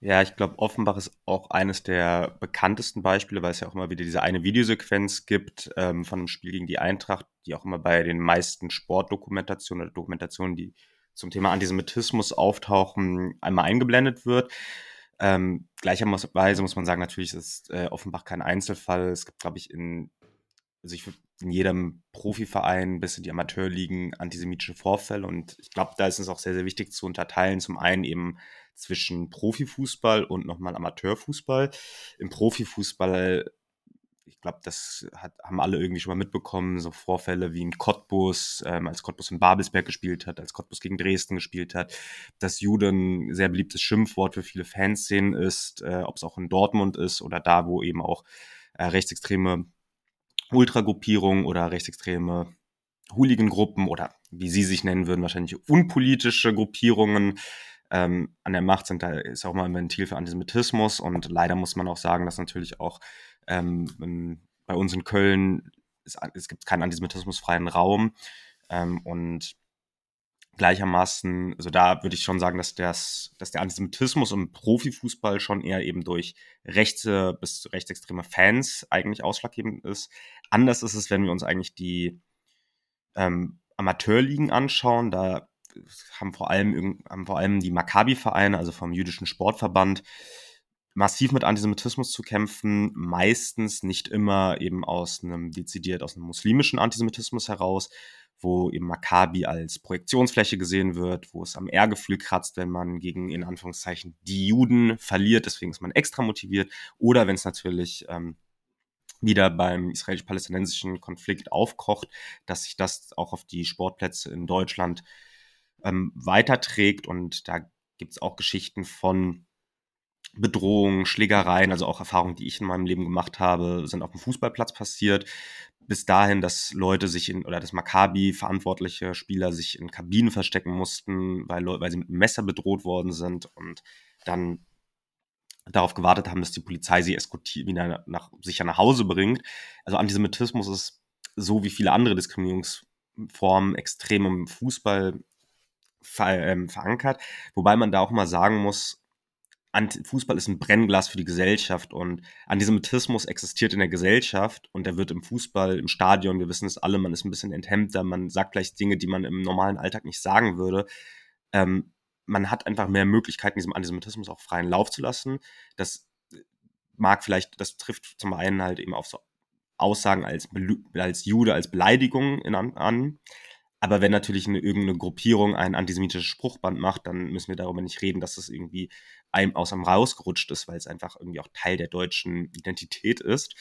ja, ich glaube, Offenbach ist auch eines der bekanntesten Beispiele, weil es ja auch immer wieder diese eine Videosequenz gibt ähm, von einem Spiel gegen die Eintracht, die auch immer bei den meisten Sportdokumentationen oder Dokumentationen, die zum Thema Antisemitismus auftauchen, einmal eingeblendet wird. Ähm, gleicherweise muss man sagen, natürlich ist äh, Offenbach kein Einzelfall. Es gibt, glaube ich, in, also ich in jedem Profiverein bis in die Amateurligen antisemitische Vorfälle. Und ich glaube, da ist es auch sehr, sehr wichtig zu unterteilen. Zum einen eben zwischen Profifußball und nochmal Amateurfußball. Im Profifußball, ich glaube, das hat, haben alle irgendwie schon mal mitbekommen, so Vorfälle wie in Cottbus, ähm, als Cottbus in Babelsberg gespielt hat, als Cottbus gegen Dresden gespielt hat, dass Juden ein sehr beliebtes Schimpfwort für viele Fanszenen ist, äh, ob es auch in Dortmund ist oder da, wo eben auch äh, rechtsextreme Ultragruppierungen oder rechtsextreme Hooligan-Gruppen oder wie sie sich nennen würden, wahrscheinlich unpolitische Gruppierungen ähm, an der Macht sind, da ist auch mal ein Ventil für Antisemitismus und leider muss man auch sagen, dass natürlich auch ähm, bei uns in Köln es, es gibt keinen antisemitismusfreien Raum ähm, und gleichermaßen, also da würde ich schon sagen, dass, das, dass der Antisemitismus im Profifußball schon eher eben durch rechte bis rechtsextreme Fans eigentlich ausschlaggebend ist. Anders ist es, wenn wir uns eigentlich die ähm, Amateurligen anschauen. Da haben vor allem, haben vor allem die Maccabi-Vereine, also vom jüdischen Sportverband, massiv mit Antisemitismus zu kämpfen, meistens nicht immer eben aus einem dezidiert aus einem muslimischen Antisemitismus heraus, wo eben Maccabi als Projektionsfläche gesehen wird, wo es am Ehrgefühl kratzt, wenn man gegen in Anführungszeichen die Juden verliert, deswegen ist man extra motiviert, oder wenn es natürlich ähm, wieder beim israelisch-palästinensischen Konflikt aufkocht, dass sich das auch auf die Sportplätze in Deutschland ähm, weiterträgt. Und da gibt es auch Geschichten von Bedrohungen, Schlägereien, also auch Erfahrungen, die ich in meinem Leben gemacht habe, sind auf dem Fußballplatz passiert. Bis dahin, dass Leute sich in, oder das Maccabi verantwortliche Spieler sich in Kabinen verstecken mussten, weil, weil sie mit einem Messer bedroht worden sind und dann darauf gewartet haben, dass die Polizei sie eskortiert, wieder nach, sicher nach Hause bringt. Also Antisemitismus ist so wie viele andere Diskriminierungsformen extrem im Fußball ver, ähm, verankert. Wobei man da auch mal sagen muss, Fußball ist ein Brennglas für die Gesellschaft und Antisemitismus existiert in der Gesellschaft und der wird im Fußball, im Stadion, wir wissen es alle, man ist ein bisschen enthemmter, man sagt vielleicht Dinge, die man im normalen Alltag nicht sagen würde. Ähm, man hat einfach mehr Möglichkeiten, diesem Antisemitismus auch freien Lauf zu lassen. Das mag vielleicht, das trifft zum einen halt eben auf so Aussagen als, als Jude, als Beleidigung in, an. Aber wenn natürlich eine, irgendeine Gruppierung ein antisemitisches Spruchband macht, dann müssen wir darüber nicht reden, dass das irgendwie einem aus einem rausgerutscht ist, weil es einfach irgendwie auch Teil der deutschen Identität ist.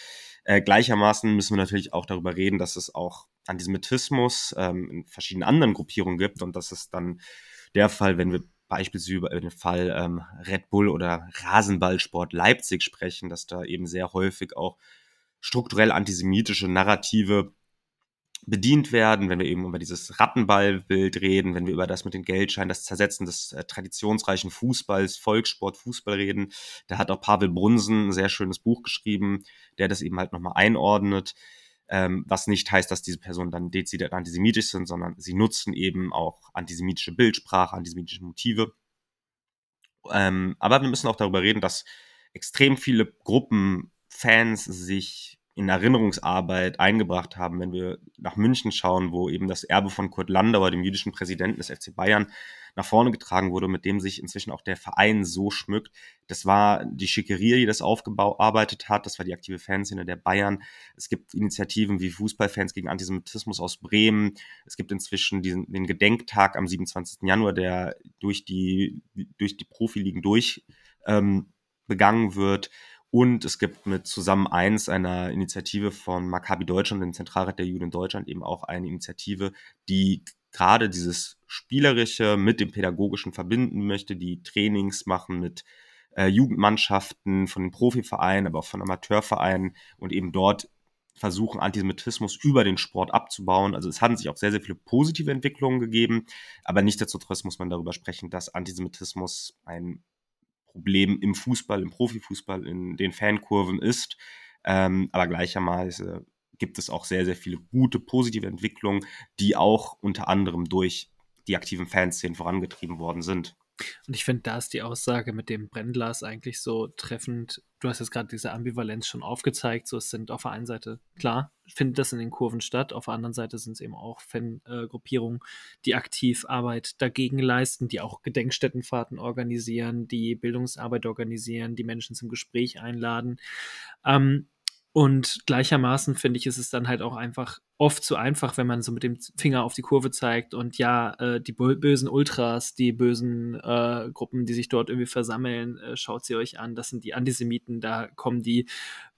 Äh, gleichermaßen müssen wir natürlich auch darüber reden, dass es auch Antisemitismus ähm, in verschiedenen anderen Gruppierungen gibt und das ist dann der Fall, wenn wir beispielsweise über den Fall ähm, Red Bull oder Rasenballsport Leipzig sprechen, dass da eben sehr häufig auch strukturell antisemitische Narrative bedient werden, wenn wir eben über dieses Rattenballbild reden, wenn wir über das mit den Geldscheinen, das Zersetzen des äh, traditionsreichen Fußballs, Volkssport, Fußball reden. Da hat auch Pavel Brunsen ein sehr schönes Buch geschrieben, der das eben halt nochmal einordnet, ähm, was nicht heißt, dass diese Personen dann dezidiert antisemitisch sind, sondern sie nutzen eben auch antisemitische Bildsprache, antisemitische Motive. Ähm, aber wir müssen auch darüber reden, dass extrem viele Gruppen Fans sich in Erinnerungsarbeit eingebracht haben, wenn wir nach München schauen, wo eben das Erbe von Kurt Landauer, dem jüdischen Präsidenten des FC Bayern, nach vorne getragen wurde, mit dem sich inzwischen auch der Verein so schmückt. Das war die Schickeria, die das aufgearbeitet hat. Das war die aktive Fanszene der Bayern. Es gibt Initiativen wie Fußballfans gegen Antisemitismus aus Bremen. Es gibt inzwischen diesen, den Gedenktag am 27. Januar, der durch die, durch die Profiligen durch ähm, begangen wird. Und es gibt mit Zusammen eins einer Initiative von Maccabi Deutschland, dem Zentralrat der Juden in Deutschland, eben auch eine Initiative, die gerade dieses Spielerische mit dem Pädagogischen verbinden möchte, die Trainings machen mit äh, Jugendmannschaften von den Profivereinen, aber auch von Amateurvereinen und eben dort versuchen, Antisemitismus über den Sport abzubauen. Also es haben sich auch sehr, sehr viele positive Entwicklungen gegeben, aber nichtsdestotrotz muss man darüber sprechen, dass Antisemitismus ein Problem im Fußball, im Profifußball, in den Fankurven ist. Ähm, aber gleichermaßen gibt es auch sehr, sehr viele gute, positive Entwicklungen, die auch unter anderem durch die aktiven Fanszenen vorangetrieben worden sind. Und ich finde, da ist die Aussage mit dem Brennglas eigentlich so treffend. Du hast jetzt gerade diese Ambivalenz schon aufgezeigt. So, es sind auf der einen Seite, klar, findet das in den Kurven statt. Auf der anderen Seite sind es eben auch Fangruppierungen, die aktiv Arbeit dagegen leisten, die auch Gedenkstättenfahrten organisieren, die Bildungsarbeit organisieren, die Menschen zum Gespräch einladen. Ähm, und gleichermaßen finde ich, ist es dann halt auch einfach oft zu einfach, wenn man so mit dem Finger auf die Kurve zeigt und ja, äh, die bösen Ultras, die bösen äh, Gruppen, die sich dort irgendwie versammeln, äh, schaut sie euch an, das sind die Antisemiten, da kommen die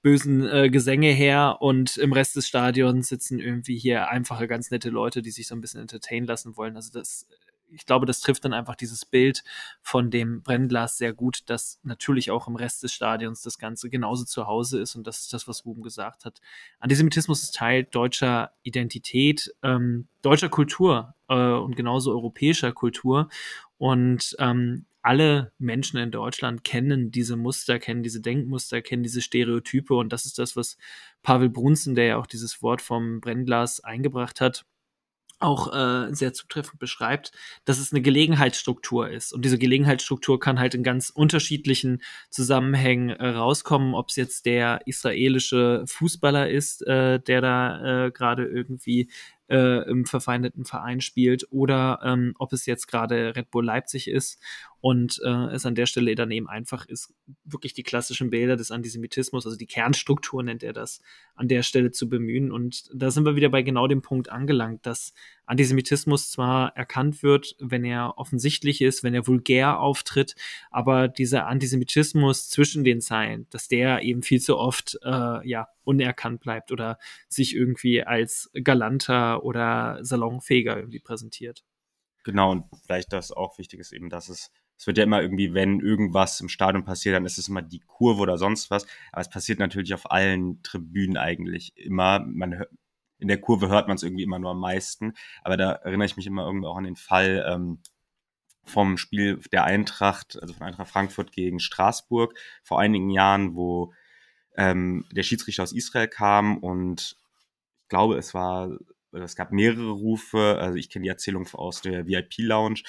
bösen äh, Gesänge her und im Rest des Stadions sitzen irgendwie hier einfache, ganz nette Leute, die sich so ein bisschen entertainen lassen wollen. Also das ich glaube, das trifft dann einfach dieses Bild von dem Brennglas sehr gut, dass natürlich auch im Rest des Stadions das Ganze genauso zu Hause ist. Und das ist das, was Ruben gesagt hat. Antisemitismus ist Teil deutscher Identität, ähm, deutscher Kultur äh, und genauso europäischer Kultur. Und ähm, alle Menschen in Deutschland kennen diese Muster, kennen diese Denkmuster, kennen diese Stereotype. Und das ist das, was Pavel Brunzen, der ja auch dieses Wort vom Brennglas eingebracht hat, auch äh, sehr zutreffend beschreibt, dass es eine Gelegenheitsstruktur ist. Und diese Gelegenheitsstruktur kann halt in ganz unterschiedlichen Zusammenhängen äh, rauskommen, ob es jetzt der israelische Fußballer ist, äh, der da äh, gerade irgendwie äh, im verfeindeten Verein spielt, oder ähm, ob es jetzt gerade Red Bull Leipzig ist und äh, es an der Stelle dann eben einfach ist, wirklich die klassischen Bilder des Antisemitismus, also die Kernstruktur nennt er das, an der Stelle zu bemühen. Und da sind wir wieder bei genau dem Punkt angelangt, dass Antisemitismus zwar erkannt wird, wenn er offensichtlich ist, wenn er vulgär auftritt, aber dieser Antisemitismus zwischen den Zeilen, dass der eben viel zu oft äh, ja unerkannt bleibt oder sich irgendwie als galanter oder salonfähiger irgendwie präsentiert. Genau, und vielleicht das auch wichtig ist eben, dass es es wird ja immer irgendwie, wenn irgendwas im Stadion passiert, dann ist es immer die Kurve oder sonst was. Aber es passiert natürlich auf allen Tribünen eigentlich immer. Man in der Kurve hört man es irgendwie immer nur am meisten. Aber da erinnere ich mich immer irgendwie auch an den Fall ähm, vom Spiel der Eintracht, also von Eintracht Frankfurt gegen Straßburg vor einigen Jahren, wo ähm, der Schiedsrichter aus Israel kam und ich glaube, es war, es gab mehrere Rufe, also ich kenne die Erzählung aus der VIP-Lounge,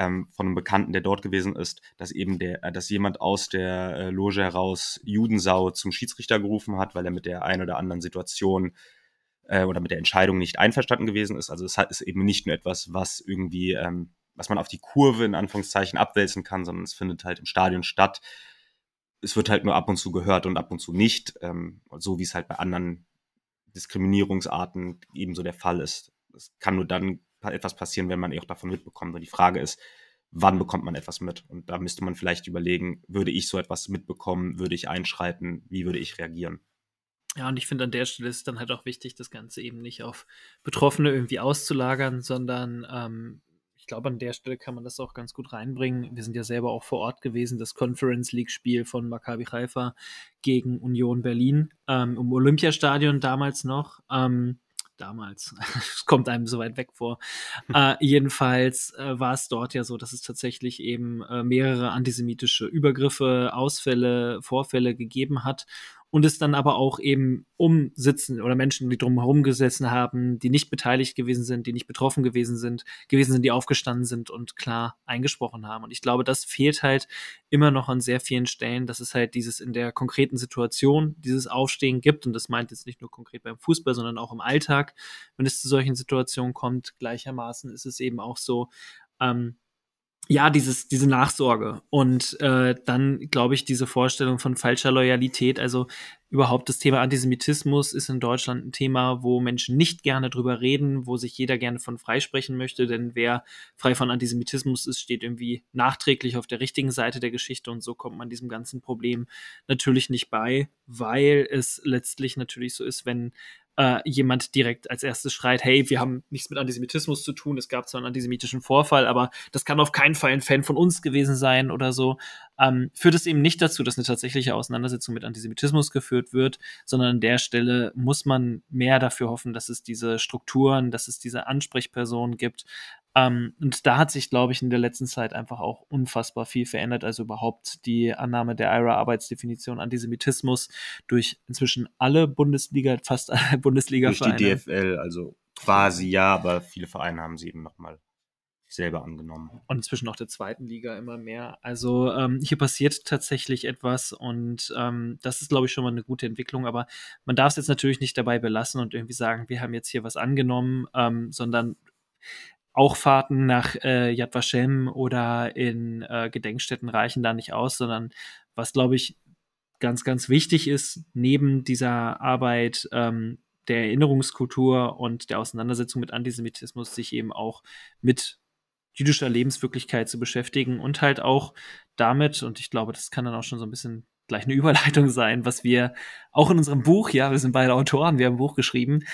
ähm, von einem Bekannten, der dort gewesen ist, dass eben der, äh, dass jemand aus der äh, Loge heraus Judensau zum Schiedsrichter gerufen hat, weil er mit der einen oder anderen Situation äh, oder mit der Entscheidung nicht einverstanden gewesen ist. Also es hat, ist eben nicht nur etwas, was irgendwie, ähm, was man auf die Kurve in Anführungszeichen abwälzen kann, sondern es findet halt im Stadion statt. Es wird halt nur ab und zu gehört und ab und zu nicht, ähm, so wie es halt bei anderen Diskriminierungsarten ebenso der Fall ist. Es kann nur dann etwas passieren, wenn man eh auch davon mitbekommt. Und die Frage ist, wann bekommt man etwas mit? Und da müsste man vielleicht überlegen, würde ich so etwas mitbekommen, würde ich einschreiten, wie würde ich reagieren? Ja, und ich finde, an der Stelle ist dann halt auch wichtig, das Ganze eben nicht auf Betroffene irgendwie auszulagern, sondern ähm, ich glaube, an der Stelle kann man das auch ganz gut reinbringen. Wir sind ja selber auch vor Ort gewesen, das Conference League-Spiel von Maccabi Haifa gegen Union Berlin ähm, im Olympiastadion damals noch. Ähm, damals. Es kommt einem so weit weg vor. äh, jedenfalls äh, war es dort ja so, dass es tatsächlich eben äh, mehrere antisemitische Übergriffe, Ausfälle, Vorfälle gegeben hat und es dann aber auch eben umsitzen oder Menschen, die drumherum gesessen haben, die nicht beteiligt gewesen sind, die nicht betroffen gewesen sind, gewesen sind, die aufgestanden sind und klar eingesprochen haben. Und ich glaube, das fehlt halt immer noch an sehr vielen Stellen, dass es halt dieses in der konkreten Situation dieses Aufstehen gibt. Und das meint jetzt nicht nur konkret beim Fußball, sondern auch im Alltag. Wenn es zu solchen Situationen kommt, gleichermaßen ist es eben auch so, ähm, ja, dieses, diese Nachsorge. Und äh, dann, glaube ich, diese Vorstellung von falscher Loyalität. Also überhaupt das Thema Antisemitismus ist in Deutschland ein Thema, wo Menschen nicht gerne drüber reden, wo sich jeder gerne von freisprechen möchte, denn wer frei von Antisemitismus ist, steht irgendwie nachträglich auf der richtigen Seite der Geschichte. Und so kommt man diesem ganzen Problem natürlich nicht bei, weil es letztlich natürlich so ist, wenn äh, jemand direkt als erstes schreit, hey, wir haben nichts mit Antisemitismus zu tun, es gab zwar einen antisemitischen Vorfall, aber das kann auf keinen Fall ein Fan von uns gewesen sein oder so, ähm, führt es eben nicht dazu, dass eine tatsächliche Auseinandersetzung mit Antisemitismus geführt wird, sondern an der Stelle muss man mehr dafür hoffen, dass es diese Strukturen, dass es diese Ansprechpersonen gibt, ähm, und da hat sich, glaube ich, in der letzten Zeit einfach auch unfassbar viel verändert. Also überhaupt die Annahme der IRA-Arbeitsdefinition Antisemitismus durch inzwischen alle Bundesliga, fast alle Bundesliga-Vereine. Durch die DFL, also quasi ja, aber viele Vereine haben sie eben nochmal selber angenommen. Und inzwischen auch der zweiten Liga immer mehr. Also ähm, hier passiert tatsächlich etwas und ähm, das ist, glaube ich, schon mal eine gute Entwicklung. Aber man darf es jetzt natürlich nicht dabei belassen und irgendwie sagen, wir haben jetzt hier was angenommen, ähm, sondern auch Fahrten nach äh, Yad Vashem oder in äh, Gedenkstätten reichen da nicht aus, sondern was, glaube ich, ganz, ganz wichtig ist, neben dieser Arbeit ähm, der Erinnerungskultur und der Auseinandersetzung mit Antisemitismus, sich eben auch mit jüdischer Lebenswirklichkeit zu beschäftigen und halt auch damit, und ich glaube, das kann dann auch schon so ein bisschen gleich eine Überleitung sein, was wir auch in unserem Buch, ja, wir sind beide Autoren, wir haben ein Buch geschrieben,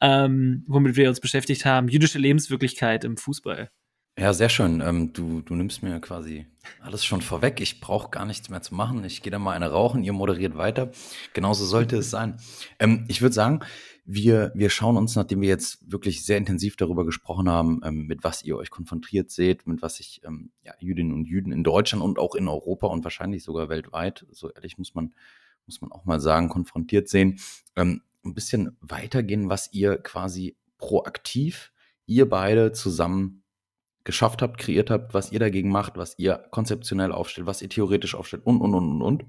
ähm, womit wir uns beschäftigt haben, jüdische Lebenswirklichkeit im Fußball. Ja, sehr schön. Ähm, du, du nimmst mir quasi alles schon vorweg. Ich brauche gar nichts mehr zu machen. Ich gehe da mal eine rauchen, ihr moderiert weiter. Genauso sollte es sein. Ähm, ich würde sagen, wir, wir schauen uns, nachdem wir jetzt wirklich sehr intensiv darüber gesprochen haben, ähm, mit was ihr euch konfrontiert seht, mit was sich ähm, ja, Jüdinnen und Jüden in Deutschland und auch in Europa und wahrscheinlich sogar weltweit, so ehrlich muss man, muss man auch mal sagen, konfrontiert sehen, ähm, ein bisschen weitergehen, was ihr quasi proaktiv, ihr beide zusammen geschafft habt, kreiert habt, was ihr dagegen macht, was ihr konzeptionell aufstellt, was ihr theoretisch aufstellt und, und, und, und, und.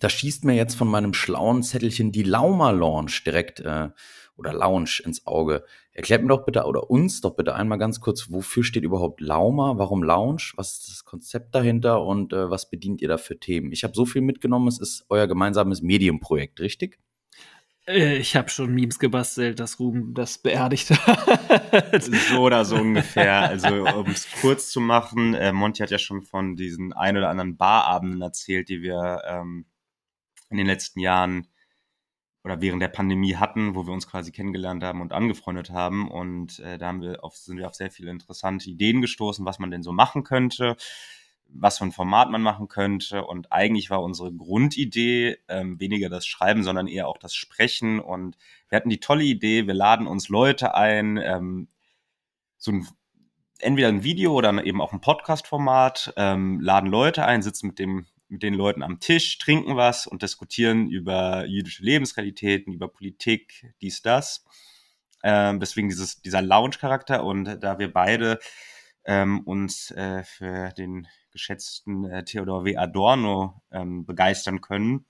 Da schießt mir jetzt von meinem schlauen Zettelchen die Lauma Lounge direkt äh, oder Lounge ins Auge. Erklärt mir doch bitte oder uns doch bitte einmal ganz kurz, wofür steht überhaupt Lauma? Warum Lounge? Was ist das Konzept dahinter und äh, was bedient ihr da für Themen? Ich habe so viel mitgenommen, es ist euer gemeinsames Medienprojekt, richtig? Äh, ich habe schon Memes gebastelt, dass Ruben das beerdigt hat. so oder so ungefähr. Also, um es kurz zu machen, äh, Monty hat ja schon von diesen ein oder anderen Barabenden erzählt, die wir ähm, in den letzten Jahren oder während der Pandemie hatten, wo wir uns quasi kennengelernt haben und angefreundet haben. Und äh, da haben wir auf, sind wir auf sehr viele interessante Ideen gestoßen, was man denn so machen könnte was für ein Format man machen könnte. Und eigentlich war unsere Grundidee ähm, weniger das Schreiben, sondern eher auch das Sprechen. Und wir hatten die tolle Idee, wir laden uns Leute ein, ähm, so ein entweder ein Video oder eben auch ein Podcast-Format, ähm, laden Leute ein, sitzen mit dem mit den Leuten am Tisch, trinken was und diskutieren über jüdische Lebensrealitäten, über Politik, dies, das. Ähm, deswegen dieses, dieser Lounge-Charakter und da wir beide ähm, uns äh, für den geschätzten äh, Theodor W. Adorno ähm, begeistern können,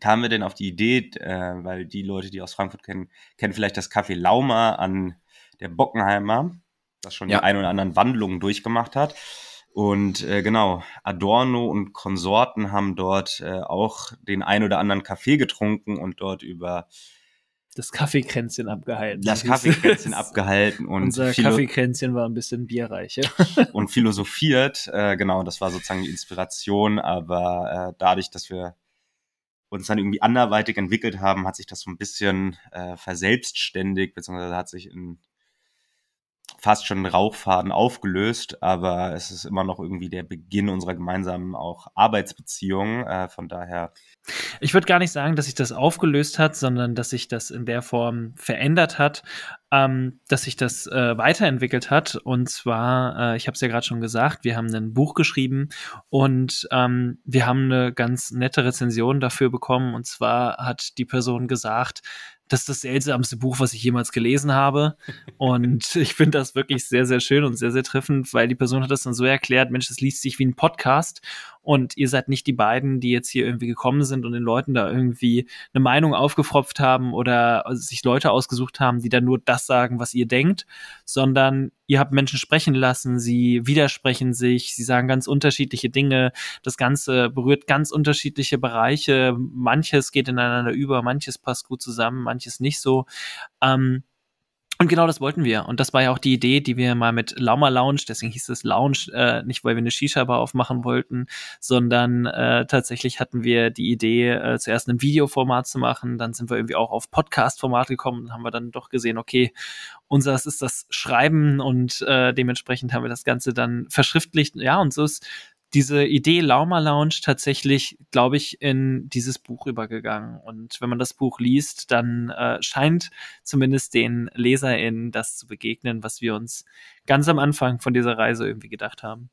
kamen wir denn auf die Idee, äh, weil die Leute, die aus Frankfurt kennen, kennen vielleicht das Café Lauma an der Bockenheimer, das schon ja. die ein oder anderen Wandlungen durchgemacht hat. Und äh, genau, Adorno und Konsorten haben dort äh, auch den ein oder anderen Kaffee getrunken und dort über das Kaffeekränzchen abgehalten. Das Kaffeekränzchen abgehalten und unser Kaffeekränzchen war ein bisschen bierreich. und philosophiert, äh, genau, das war sozusagen die Inspiration, aber äh, dadurch, dass wir uns dann irgendwie anderweitig entwickelt haben, hat sich das so ein bisschen äh, verselbstständigt, beziehungsweise hat sich in fast schon Rauchfaden aufgelöst, aber es ist immer noch irgendwie der Beginn unserer gemeinsamen auch Arbeitsbeziehung. Äh, von daher. Ich würde gar nicht sagen, dass sich das aufgelöst hat, sondern dass sich das in der Form verändert hat, ähm, dass sich das äh, weiterentwickelt hat. Und zwar, äh, ich habe es ja gerade schon gesagt, wir haben ein Buch geschrieben und ähm, wir haben eine ganz nette Rezension dafür bekommen. Und zwar hat die Person gesagt, das ist das seltsamste Buch, was ich jemals gelesen habe. Und ich finde das wirklich sehr, sehr schön und sehr, sehr treffend, weil die Person hat das dann so erklärt, Mensch, das liest sich wie ein Podcast und ihr seid nicht die beiden, die jetzt hier irgendwie gekommen sind und den Leuten da irgendwie eine Meinung aufgefropft haben oder sich Leute ausgesucht haben, die dann nur das sagen, was ihr denkt, sondern ihr habt Menschen sprechen lassen, sie widersprechen sich, sie sagen ganz unterschiedliche Dinge, das Ganze berührt ganz unterschiedliche Bereiche, manches geht ineinander über, manches passt gut zusammen, manches nicht so. Ähm, und genau das wollten wir. Und das war ja auch die Idee, die wir mal mit Lauma Lounge, deswegen hieß es Lounge, äh, nicht weil wir eine Shisha-Bar aufmachen wollten, sondern äh, tatsächlich hatten wir die Idee, äh, zuerst ein Videoformat zu machen. Dann sind wir irgendwie auch auf Podcast-Format gekommen und haben wir dann doch gesehen, okay, unseres ist das Schreiben und äh, dementsprechend haben wir das Ganze dann verschriftlicht. Ja, und so ist diese Idee Lauma Lounge tatsächlich, glaube ich, in dieses Buch übergegangen. Und wenn man das Buch liest, dann äh, scheint zumindest den LeserInnen das zu begegnen, was wir uns ganz am Anfang von dieser Reise irgendwie gedacht haben.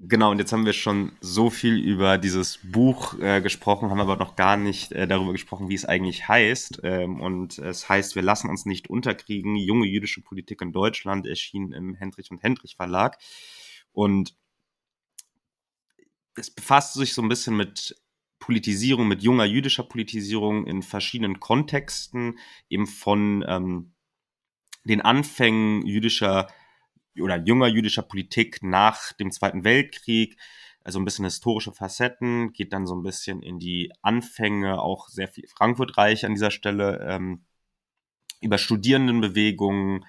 Genau, und jetzt haben wir schon so viel über dieses Buch äh, gesprochen, haben aber noch gar nicht äh, darüber gesprochen, wie es eigentlich heißt. Ähm, und es heißt, wir lassen uns nicht unterkriegen, junge jüdische Politik in Deutschland, erschienen im Hendrich und Hendrich Verlag. Und es befasst sich so ein bisschen mit Politisierung, mit junger jüdischer Politisierung in verschiedenen Kontexten, eben von ähm, den Anfängen jüdischer oder junger jüdischer Politik nach dem Zweiten Weltkrieg, also ein bisschen historische Facetten, geht dann so ein bisschen in die Anfänge, auch sehr viel Frankfurt-reich an dieser Stelle, ähm, über Studierendenbewegungen,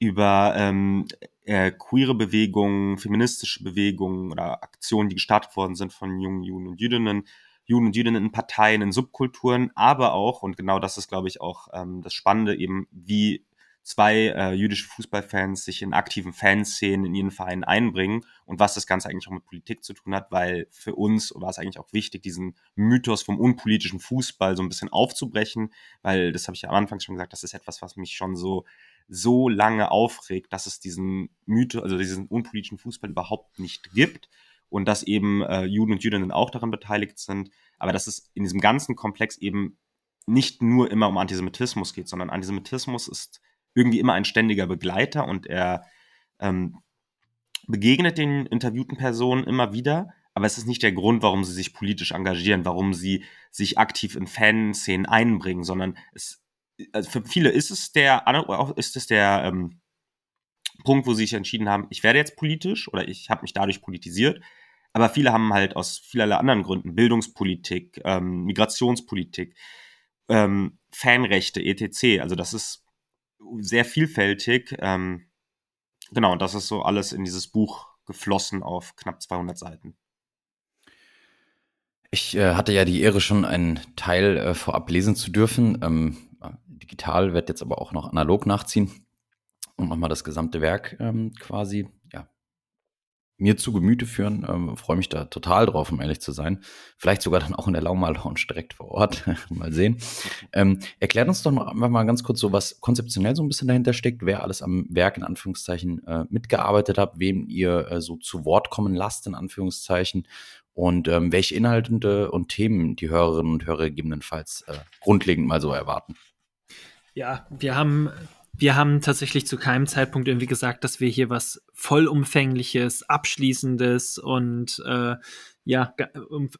über ähm, äh, queere Bewegungen, feministische Bewegungen oder Aktionen, die gestartet worden sind von jungen Juden und Jüdinnen, Juden und Jüdinnen in Parteien, in Subkulturen, aber auch, und genau das ist, glaube ich, auch ähm, das Spannende, eben wie zwei äh, jüdische Fußballfans sich in aktiven Fanszenen in ihren Vereinen einbringen und was das Ganze eigentlich auch mit Politik zu tun hat, weil für uns war es eigentlich auch wichtig, diesen Mythos vom unpolitischen Fußball so ein bisschen aufzubrechen, weil das habe ich ja am Anfang schon gesagt, das ist etwas, was mich schon so so lange aufregt, dass es diesen Mythos, also diesen unpolitischen Fußball überhaupt nicht gibt und dass eben äh, Juden und Jüdinnen auch daran beteiligt sind, aber dass es in diesem ganzen Komplex eben nicht nur immer um Antisemitismus geht, sondern Antisemitismus ist irgendwie immer ein ständiger Begleiter und er ähm, begegnet den interviewten Personen immer wieder, aber es ist nicht der Grund, warum sie sich politisch engagieren, warum sie sich aktiv in Fanszenen einbringen, sondern es, also für viele ist es der, ist es der ähm, Punkt, wo sie sich entschieden haben, ich werde jetzt politisch oder ich habe mich dadurch politisiert. Aber viele haben halt aus vielerlei anderen Gründen, Bildungspolitik, ähm, Migrationspolitik, ähm, Fanrechte, etc. Also das ist sehr vielfältig. Ähm, genau, und das ist so alles in dieses Buch geflossen auf knapp 200 Seiten. Ich äh, hatte ja die Ehre, schon einen Teil äh, vorab lesen zu dürfen. Ähm, digital wird jetzt aber auch noch analog nachziehen und nochmal das gesamte Werk ähm, quasi mir zu Gemüte führen. Ähm, Freue mich da total drauf, um ehrlich zu sein. Vielleicht sogar dann auch in der Lauma Lounge direkt vor Ort. mal sehen. Ähm, erklärt uns doch noch mal ganz kurz so, was konzeptionell so ein bisschen dahinter steckt, wer alles am Werk in Anführungszeichen äh, mitgearbeitet hat, wem ihr äh, so zu Wort kommen lasst in Anführungszeichen und ähm, welche Inhalte und Themen die Hörerinnen und Hörer gegebenenfalls äh, grundlegend mal so erwarten. Ja, wir haben wir haben tatsächlich zu keinem Zeitpunkt irgendwie gesagt, dass wir hier was vollumfängliches, abschließendes und äh, ja,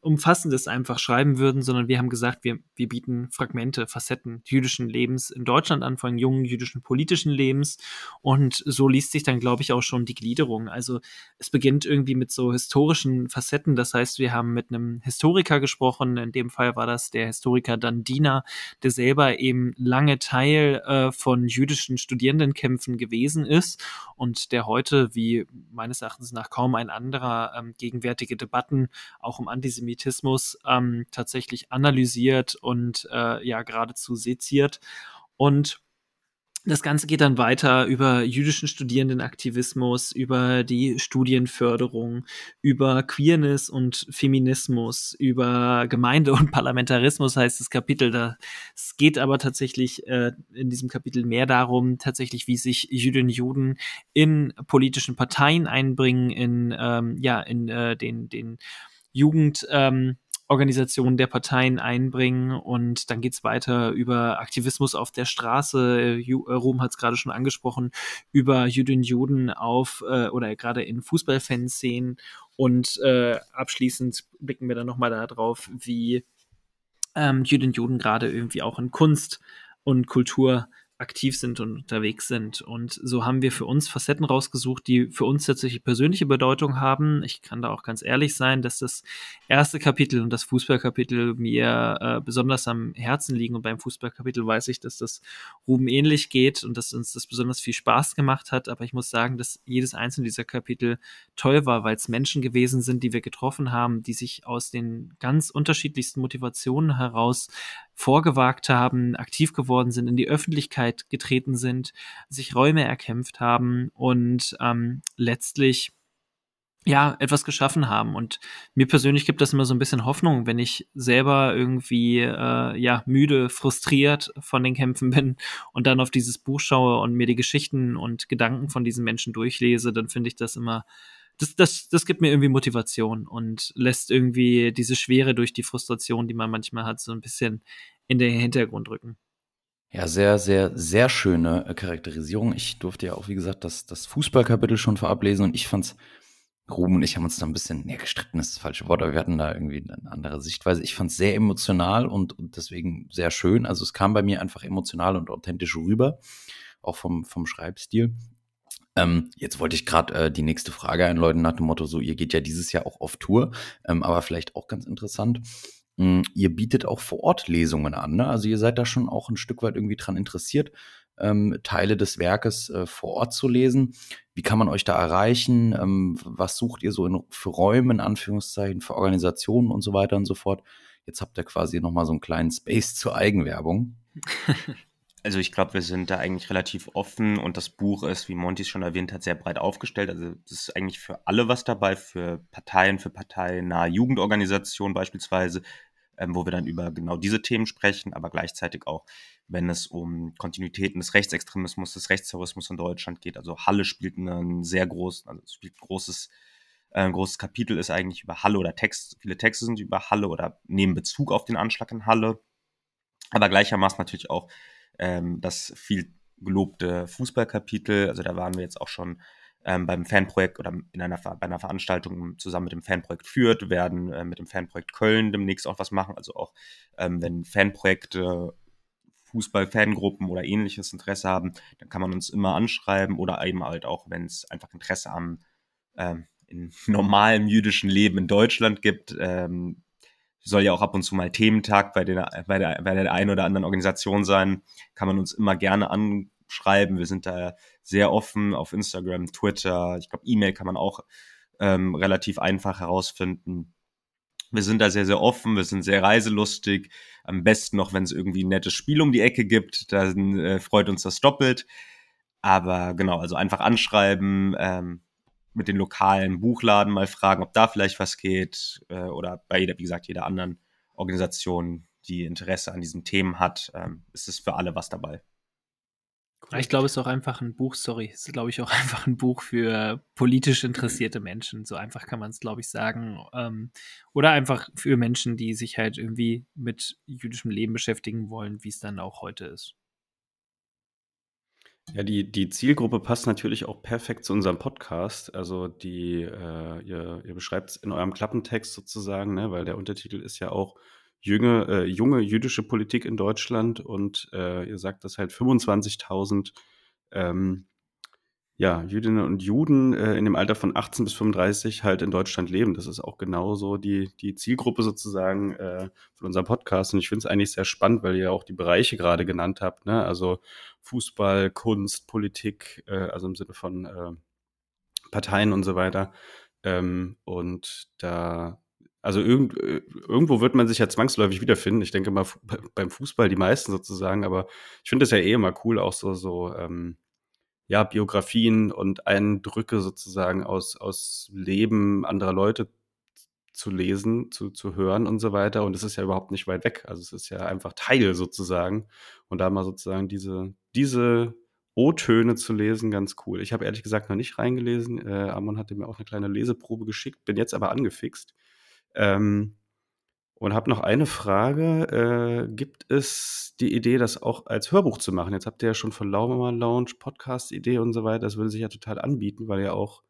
umfassendes einfach schreiben würden, sondern wir haben gesagt, wir, wir bieten Fragmente, Facetten jüdischen Lebens in Deutschland an, von jungen jüdischen politischen Lebens. Und so liest sich dann, glaube ich, auch schon die Gliederung. Also es beginnt irgendwie mit so historischen Facetten. Das heißt, wir haben mit einem Historiker gesprochen. In dem Fall war das der Historiker Dandina, der selber eben lange Teil äh, von jüdischen Studierendenkämpfen gewesen ist und der heute, wie meines Erachtens nach kaum ein anderer, ähm, gegenwärtige Debatten auch um Antisemitismus ähm, tatsächlich analysiert und äh, ja geradezu seziert. Und das Ganze geht dann weiter über jüdischen Studierendenaktivismus, über die Studienförderung, über Queerness und Feminismus, über Gemeinde und Parlamentarismus heißt das Kapitel. Es geht aber tatsächlich äh, in diesem Kapitel mehr darum, tatsächlich, wie sich Jüdinnen und Juden in politischen Parteien einbringen, in ähm, ja in äh, den den Jugend ähm, Organisationen der Parteien einbringen und dann geht's weiter über Aktivismus auf der Straße. Ju äh, Ruhm hat es gerade schon angesprochen, über Jüdinnen Juden auf äh, oder gerade in Fußballfanszenen und äh, abschließend blicken wir dann nochmal darauf, wie ähm, Jüdinnen Juden gerade irgendwie auch in Kunst und Kultur aktiv sind und unterwegs sind. Und so haben wir für uns Facetten rausgesucht, die für uns tatsächlich persönliche Bedeutung haben. Ich kann da auch ganz ehrlich sein, dass das erste Kapitel und das Fußballkapitel mir äh, besonders am Herzen liegen. Und beim Fußballkapitel weiß ich, dass das Ruben ähnlich geht und dass uns das besonders viel Spaß gemacht hat. Aber ich muss sagen, dass jedes einzelne dieser Kapitel toll war, weil es Menschen gewesen sind, die wir getroffen haben, die sich aus den ganz unterschiedlichsten Motivationen heraus vorgewagt haben, aktiv geworden sind, in die Öffentlichkeit getreten sind, sich Räume erkämpft haben und ähm, letztlich ja, etwas geschaffen haben. Und mir persönlich gibt das immer so ein bisschen Hoffnung, wenn ich selber irgendwie äh, ja müde, frustriert von den Kämpfen bin und dann auf dieses Buch schaue und mir die Geschichten und Gedanken von diesen Menschen durchlese, dann finde ich das immer das, das, das gibt mir irgendwie Motivation und lässt irgendwie diese Schwere durch die Frustration, die man manchmal hat, so ein bisschen in den Hintergrund rücken. Ja, sehr, sehr, sehr schöne äh, Charakterisierung. Ich durfte ja auch, wie gesagt, das, das Fußballkapitel schon vorab lesen und ich fand's, Ruben und ich haben uns da ein bisschen, nee, gestritten ist das falsche Wort, aber wir hatten da irgendwie eine andere Sichtweise. Ich fand's sehr emotional und, und deswegen sehr schön. Also es kam bei mir einfach emotional und authentisch rüber, auch vom, vom Schreibstil. Ähm, jetzt wollte ich gerade äh, die nächste Frage einläuten nach dem Motto, so ihr geht ja dieses Jahr auch auf Tour, ähm, aber vielleicht auch ganz interessant. Hm, ihr bietet auch vor Ort Lesungen an, ne? Also ihr seid da schon auch ein Stück weit irgendwie dran interessiert, ähm, Teile des Werkes äh, vor Ort zu lesen. Wie kann man euch da erreichen? Ähm, was sucht ihr so in, für Räume, in Anführungszeichen, für Organisationen und so weiter und so fort? Jetzt habt ihr quasi nochmal so einen kleinen Space zur Eigenwerbung. Also ich glaube, wir sind da eigentlich relativ offen und das Buch ist, wie Monty schon erwähnt hat, sehr breit aufgestellt. Also es ist eigentlich für alle was dabei, für Parteien, für parteinahe Jugendorganisationen beispielsweise, ähm, wo wir dann über genau diese Themen sprechen, aber gleichzeitig auch, wenn es um Kontinuitäten des Rechtsextremismus, des Rechtsterrorismus in Deutschland geht. Also Halle spielt einen sehr großen, also spielt ein großes, äh, großes Kapitel ist eigentlich über Halle oder Text, viele Texte sind über Halle oder nehmen Bezug auf den Anschlag in Halle. Aber gleichermaßen natürlich auch ähm, das viel gelobte Fußballkapitel. Also da waren wir jetzt auch schon ähm, beim Fanprojekt oder in einer, bei einer Veranstaltung zusammen mit dem Fanprojekt führt, werden äh, mit dem Fanprojekt Köln demnächst auch was machen. Also auch ähm, wenn Fanprojekte Fußball-Fangruppen oder ähnliches Interesse haben, dann kann man uns immer anschreiben oder eben halt auch, wenn es einfach Interesse am ähm, in normalem jüdischen Leben in Deutschland gibt, ähm, soll ja auch ab und zu mal Thementag bei, den, bei, der, bei der einen oder anderen Organisation sein. Kann man uns immer gerne anschreiben. Wir sind da sehr offen auf Instagram, Twitter. Ich glaube, E-Mail kann man auch ähm, relativ einfach herausfinden. Wir sind da sehr, sehr offen, wir sind sehr reiselustig. Am besten noch, wenn es irgendwie ein nettes Spiel um die Ecke gibt, dann äh, freut uns das doppelt. Aber genau, also einfach anschreiben, ähm, mit den lokalen Buchladen mal fragen, ob da vielleicht was geht äh, oder bei jeder, wie gesagt, jeder anderen Organisation, die Interesse an diesen Themen hat, ähm, ist es für alle was dabei. Ich glaube, es ist auch einfach ein Buch, sorry, es ist, glaube ich, auch einfach ein Buch für politisch interessierte Menschen. So einfach kann man es, glaube ich, sagen. Ähm, oder einfach für Menschen, die sich halt irgendwie mit jüdischem Leben beschäftigen wollen, wie es dann auch heute ist. Ja, die, die Zielgruppe passt natürlich auch perfekt zu unserem Podcast. Also die, äh, ihr, ihr beschreibt es in eurem Klappentext sozusagen, ne, weil der Untertitel ist ja auch junge, äh, junge jüdische Politik in Deutschland und äh, ihr sagt, dass halt 25.000 ähm, ja, Jüdinnen und Juden äh, in dem Alter von 18 bis 35 halt in Deutschland leben. Das ist auch genauso die, die Zielgruppe sozusagen äh, von unserem Podcast. Und ich finde es eigentlich sehr spannend, weil ihr ja auch die Bereiche gerade genannt habt. Ne? Also Fußball, Kunst, Politik, äh, also im Sinne von äh, Parteien und so weiter. Ähm, und da, also irgend, äh, irgendwo wird man sich ja zwangsläufig wiederfinden. Ich denke mal beim Fußball die meisten sozusagen, aber ich finde es ja eh immer cool, auch so, so ähm, ja, Biografien und Eindrücke sozusagen aus, aus Leben anderer Leute zu lesen, zu, zu hören und so weiter. Und es ist ja überhaupt nicht weit weg. Also es ist ja einfach Teil sozusagen. Und da mal sozusagen diese, diese O-Töne zu lesen, ganz cool. Ich habe ehrlich gesagt noch nicht reingelesen. Äh, Amon hatte mir auch eine kleine Leseprobe geschickt, bin jetzt aber angefixt. Ähm, und habe noch eine Frage. Äh, gibt es die Idee, das auch als Hörbuch zu machen? Jetzt habt ihr ja schon von Laubermann Lounge, Podcast-Idee und so weiter. Das würde sich ja total anbieten, weil ihr auch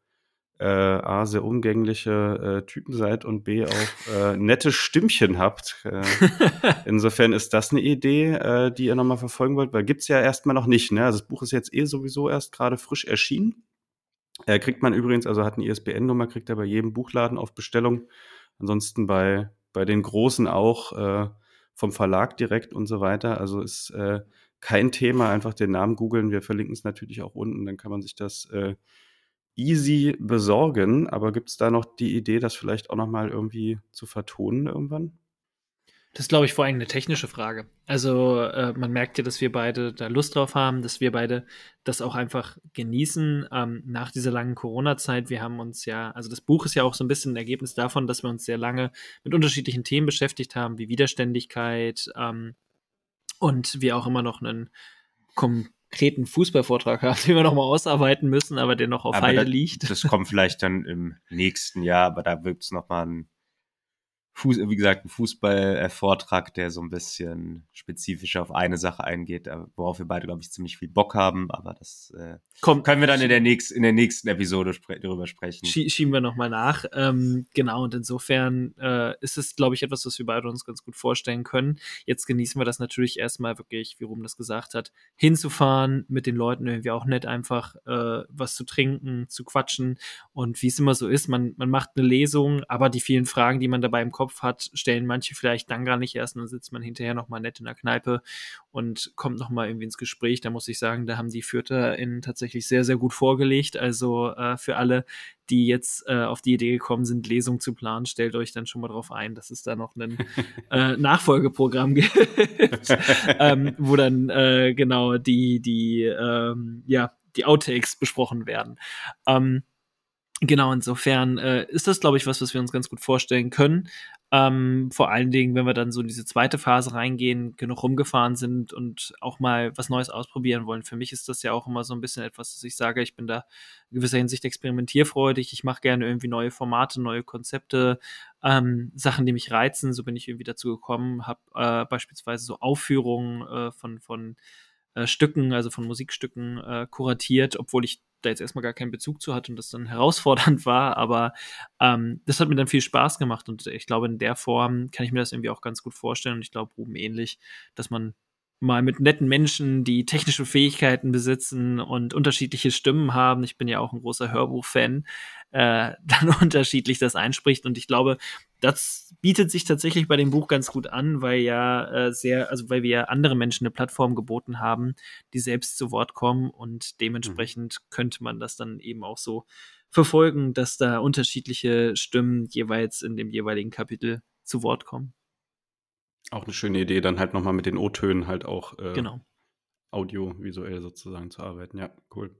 äh, A, sehr umgängliche äh, Typen seid und B, auch äh, nette Stimmchen habt. Äh, insofern ist das eine Idee, äh, die ihr nochmal verfolgen wollt, weil gibt's ja erstmal noch nicht. Ne? Also das Buch ist jetzt eh sowieso erst gerade frisch erschienen. Kriegt man übrigens, also hat eine ISBN-Nummer, kriegt er bei jedem Buchladen auf Bestellung. Ansonsten bei bei den Großen auch äh, vom Verlag direkt und so weiter. Also ist äh, kein Thema, einfach den Namen googeln. Wir verlinken es natürlich auch unten, dann kann man sich das äh, easy besorgen. Aber gibt es da noch die Idee, das vielleicht auch nochmal irgendwie zu vertonen irgendwann? Das ist, glaube ich, vor allem eine technische Frage. Also äh, man merkt ja, dass wir beide da Lust drauf haben, dass wir beide das auch einfach genießen ähm, nach dieser langen Corona-Zeit. Wir haben uns ja, also das Buch ist ja auch so ein bisschen ein Ergebnis davon, dass wir uns sehr lange mit unterschiedlichen Themen beschäftigt haben, wie Widerständigkeit ähm, und wir auch immer noch einen konkreten Fußballvortrag haben, den wir noch mal ausarbeiten müssen, aber der noch auf Halde liegt. Das kommt vielleicht dann im nächsten Jahr, aber da wird es noch mal ein Fuß, wie gesagt, ein Fußballvortrag, der so ein bisschen spezifischer auf eine Sache eingeht, äh, worauf wir beide, glaube ich, ziemlich viel Bock haben. Aber das äh, Kommt, können wir dann in der, nächst, in der nächsten Episode spre darüber sprechen. Schieben wir nochmal nach. Ähm, genau, und insofern äh, ist es, glaube ich, etwas, was wir beide uns ganz gut vorstellen können. Jetzt genießen wir das natürlich erstmal wirklich, wie Ruben das gesagt hat, hinzufahren, mit den Leuten irgendwie auch nett einfach äh, was zu trinken, zu quatschen. Und wie es immer so ist, man, man macht eine Lesung, aber die vielen Fragen, die man dabei im Kopf Kopf hat, stellen manche vielleicht dann gar nicht erst und dann sitzt man hinterher nochmal nett in der Kneipe und kommt nochmal irgendwie ins Gespräch. Da muss ich sagen, da haben die FürterInnen tatsächlich sehr, sehr gut vorgelegt. Also äh, für alle, die jetzt äh, auf die Idee gekommen sind, Lesungen zu planen, stellt euch dann schon mal drauf ein, dass es da noch ein äh, Nachfolgeprogramm gibt, ähm, wo dann äh, genau die, die, ähm, ja, die Outtakes besprochen werden. Ähm, Genau, insofern äh, ist das, glaube ich, was, was wir uns ganz gut vorstellen können. Ähm, vor allen Dingen, wenn wir dann so in diese zweite Phase reingehen, genug rumgefahren sind und auch mal was Neues ausprobieren wollen. Für mich ist das ja auch immer so ein bisschen etwas, dass ich sage, ich bin da in gewisser Hinsicht experimentierfreudig. Ich mache gerne irgendwie neue Formate, neue Konzepte, ähm, Sachen, die mich reizen. So bin ich irgendwie dazu gekommen, habe äh, beispielsweise so Aufführungen äh, von, von äh, Stücken, also von Musikstücken äh, kuratiert, obwohl ich da jetzt erstmal gar keinen Bezug zu hatte und das dann herausfordernd war, aber ähm, das hat mir dann viel Spaß gemacht und ich glaube, in der Form kann ich mir das irgendwie auch ganz gut vorstellen. Und ich glaube, Ruben ähnlich, dass man mal mit netten Menschen, die technische Fähigkeiten besitzen und unterschiedliche Stimmen haben, ich bin ja auch ein großer Hörbuch-Fan, äh, dann unterschiedlich das einspricht. Und ich glaube, das bietet sich tatsächlich bei dem Buch ganz gut an, weil ja äh, sehr, also weil wir ja andere Menschen eine Plattform geboten haben, die selbst zu Wort kommen und dementsprechend mhm. könnte man das dann eben auch so verfolgen, dass da unterschiedliche Stimmen jeweils in dem jeweiligen Kapitel zu Wort kommen. Auch eine schöne Idee, dann halt nochmal mit den O-Tönen halt auch äh, genau. audiovisuell sozusagen zu arbeiten. Ja, cool.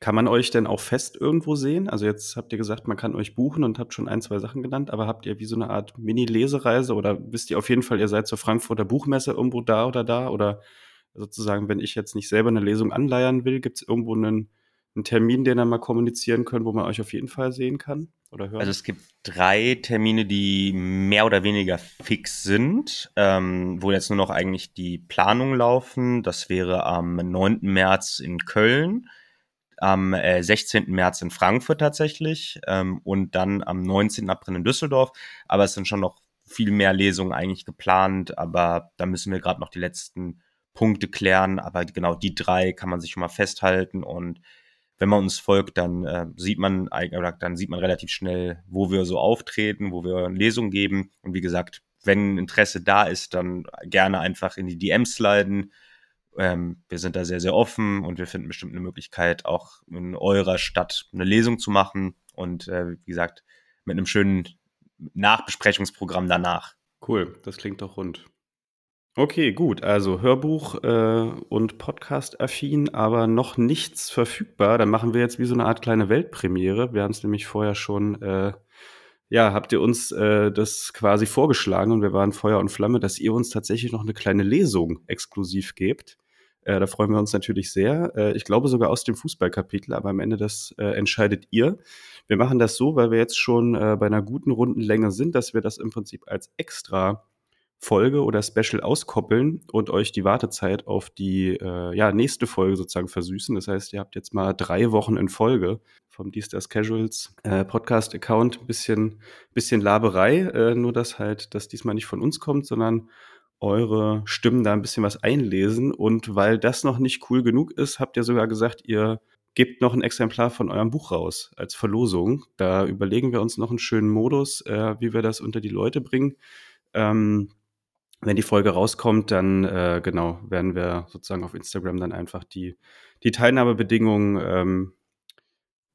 Kann man euch denn auch fest irgendwo sehen? Also jetzt habt ihr gesagt, man kann euch buchen und habt schon ein, zwei Sachen genannt, aber habt ihr wie so eine Art Mini-Lesereise oder wisst ihr auf jeden Fall, ihr seid zur Frankfurter Buchmesse irgendwo da oder da? Oder sozusagen, wenn ich jetzt nicht selber eine Lesung anleiern will, gibt es irgendwo einen, einen Termin, den ihr mal kommunizieren könnt, wo man euch auf jeden Fall sehen kann oder hören? Also es gibt drei Termine, die mehr oder weniger fix sind, ähm, wo jetzt nur noch eigentlich die Planungen laufen. Das wäre am 9. März in Köln, am äh, 16. März in Frankfurt tatsächlich ähm, und dann am 19. April in Düsseldorf. Aber es sind schon noch viel mehr Lesungen eigentlich geplant, aber da müssen wir gerade noch die letzten Punkte klären. Aber genau die drei kann man sich schon mal festhalten und wenn man uns folgt, dann äh, sieht man dann sieht man relativ schnell, wo wir so auftreten, wo wir Lesungen geben. Und wie gesagt, wenn Interesse da ist, dann gerne einfach in die DMs sliden. Ähm, wir sind da sehr, sehr offen und wir finden bestimmt eine Möglichkeit, auch in eurer Stadt eine Lesung zu machen. Und äh, wie gesagt, mit einem schönen Nachbesprechungsprogramm danach. Cool, das klingt doch rund. Okay, gut. Also Hörbuch äh, und Podcast-affin, aber noch nichts verfügbar. Dann machen wir jetzt wie so eine Art kleine Weltpremiere. Wir haben es nämlich vorher schon, äh, ja, habt ihr uns äh, das quasi vorgeschlagen und wir waren Feuer und Flamme, dass ihr uns tatsächlich noch eine kleine Lesung exklusiv gebt. Äh, da freuen wir uns natürlich sehr. Äh, ich glaube sogar aus dem Fußballkapitel, aber am Ende das äh, entscheidet ihr. Wir machen das so, weil wir jetzt schon äh, bei einer guten Rundenlänge sind, dass wir das im Prinzip als extra Folge oder Special auskoppeln und euch die Wartezeit auf die äh, ja, nächste Folge sozusagen versüßen. Das heißt, ihr habt jetzt mal drei Wochen in Folge vom D-Stars Casuals äh, Podcast-Account. Bisschen, bisschen Laberei, äh, nur dass halt das diesmal nicht von uns kommt, sondern eure Stimmen da ein bisschen was einlesen. Und weil das noch nicht cool genug ist, habt ihr sogar gesagt, ihr gebt noch ein Exemplar von eurem Buch raus als Verlosung. Da überlegen wir uns noch einen schönen Modus, äh, wie wir das unter die Leute bringen. Ähm, wenn die Folge rauskommt, dann äh, genau werden wir sozusagen auf Instagram dann einfach die, die Teilnahmebedingungen ähm,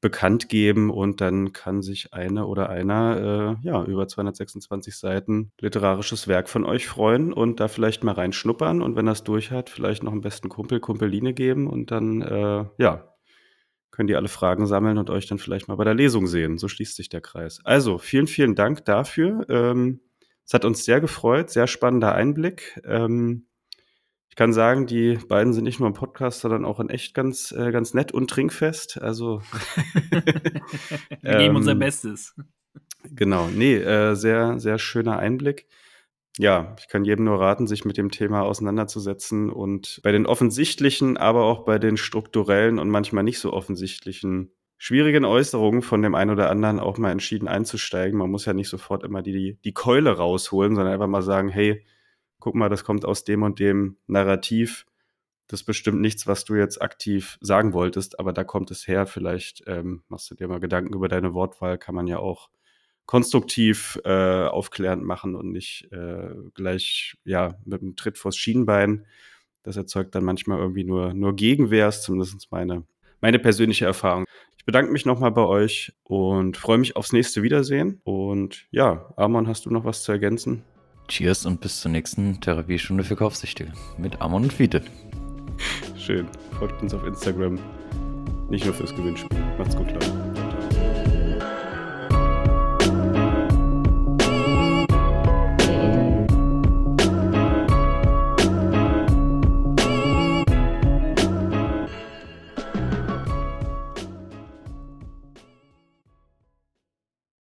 bekannt geben und dann kann sich eine oder einer äh, ja über 226 Seiten literarisches Werk von euch freuen und da vielleicht mal reinschnuppern und wenn das durch hat, vielleicht noch einen besten Kumpel, Kumpeline geben und dann äh, ja können die alle Fragen sammeln und euch dann vielleicht mal bei der Lesung sehen. So schließt sich der Kreis. Also vielen, vielen Dank dafür. Ähm, es hat uns sehr gefreut, sehr spannender Einblick. Ähm, ich kann sagen, die beiden sind nicht nur im Podcast, sondern auch in echt ganz, äh, ganz nett und trinkfest. Also wir geben unser ähm, Bestes. Genau, nee, äh, sehr, sehr schöner Einblick. Ja, ich kann jedem nur raten, sich mit dem Thema auseinanderzusetzen und bei den offensichtlichen, aber auch bei den strukturellen und manchmal nicht so offensichtlichen schwierigen Äußerungen von dem einen oder anderen auch mal entschieden einzusteigen. Man muss ja nicht sofort immer die, die Keule rausholen, sondern einfach mal sagen, hey, guck mal, das kommt aus dem und dem Narrativ. Das ist bestimmt nichts, was du jetzt aktiv sagen wolltest, aber da kommt es her. Vielleicht ähm, machst du dir mal Gedanken über deine Wortwahl, kann man ja auch konstruktiv äh, aufklärend machen und nicht äh, gleich ja mit einem Tritt vors Schienbein. Das erzeugt dann manchmal irgendwie nur, nur Gegenwehr, zumindest meine, meine persönliche Erfahrung bedanke mich nochmal bei euch und freue mich aufs nächste Wiedersehen. Und ja, Amon, hast du noch was zu ergänzen? Cheers und bis zur nächsten Therapiestunde für Kaufsüchtige mit Amon und Fiete. Schön. Folgt uns auf Instagram. Nicht nur fürs Gewinnspiel. Macht's gut, Leute.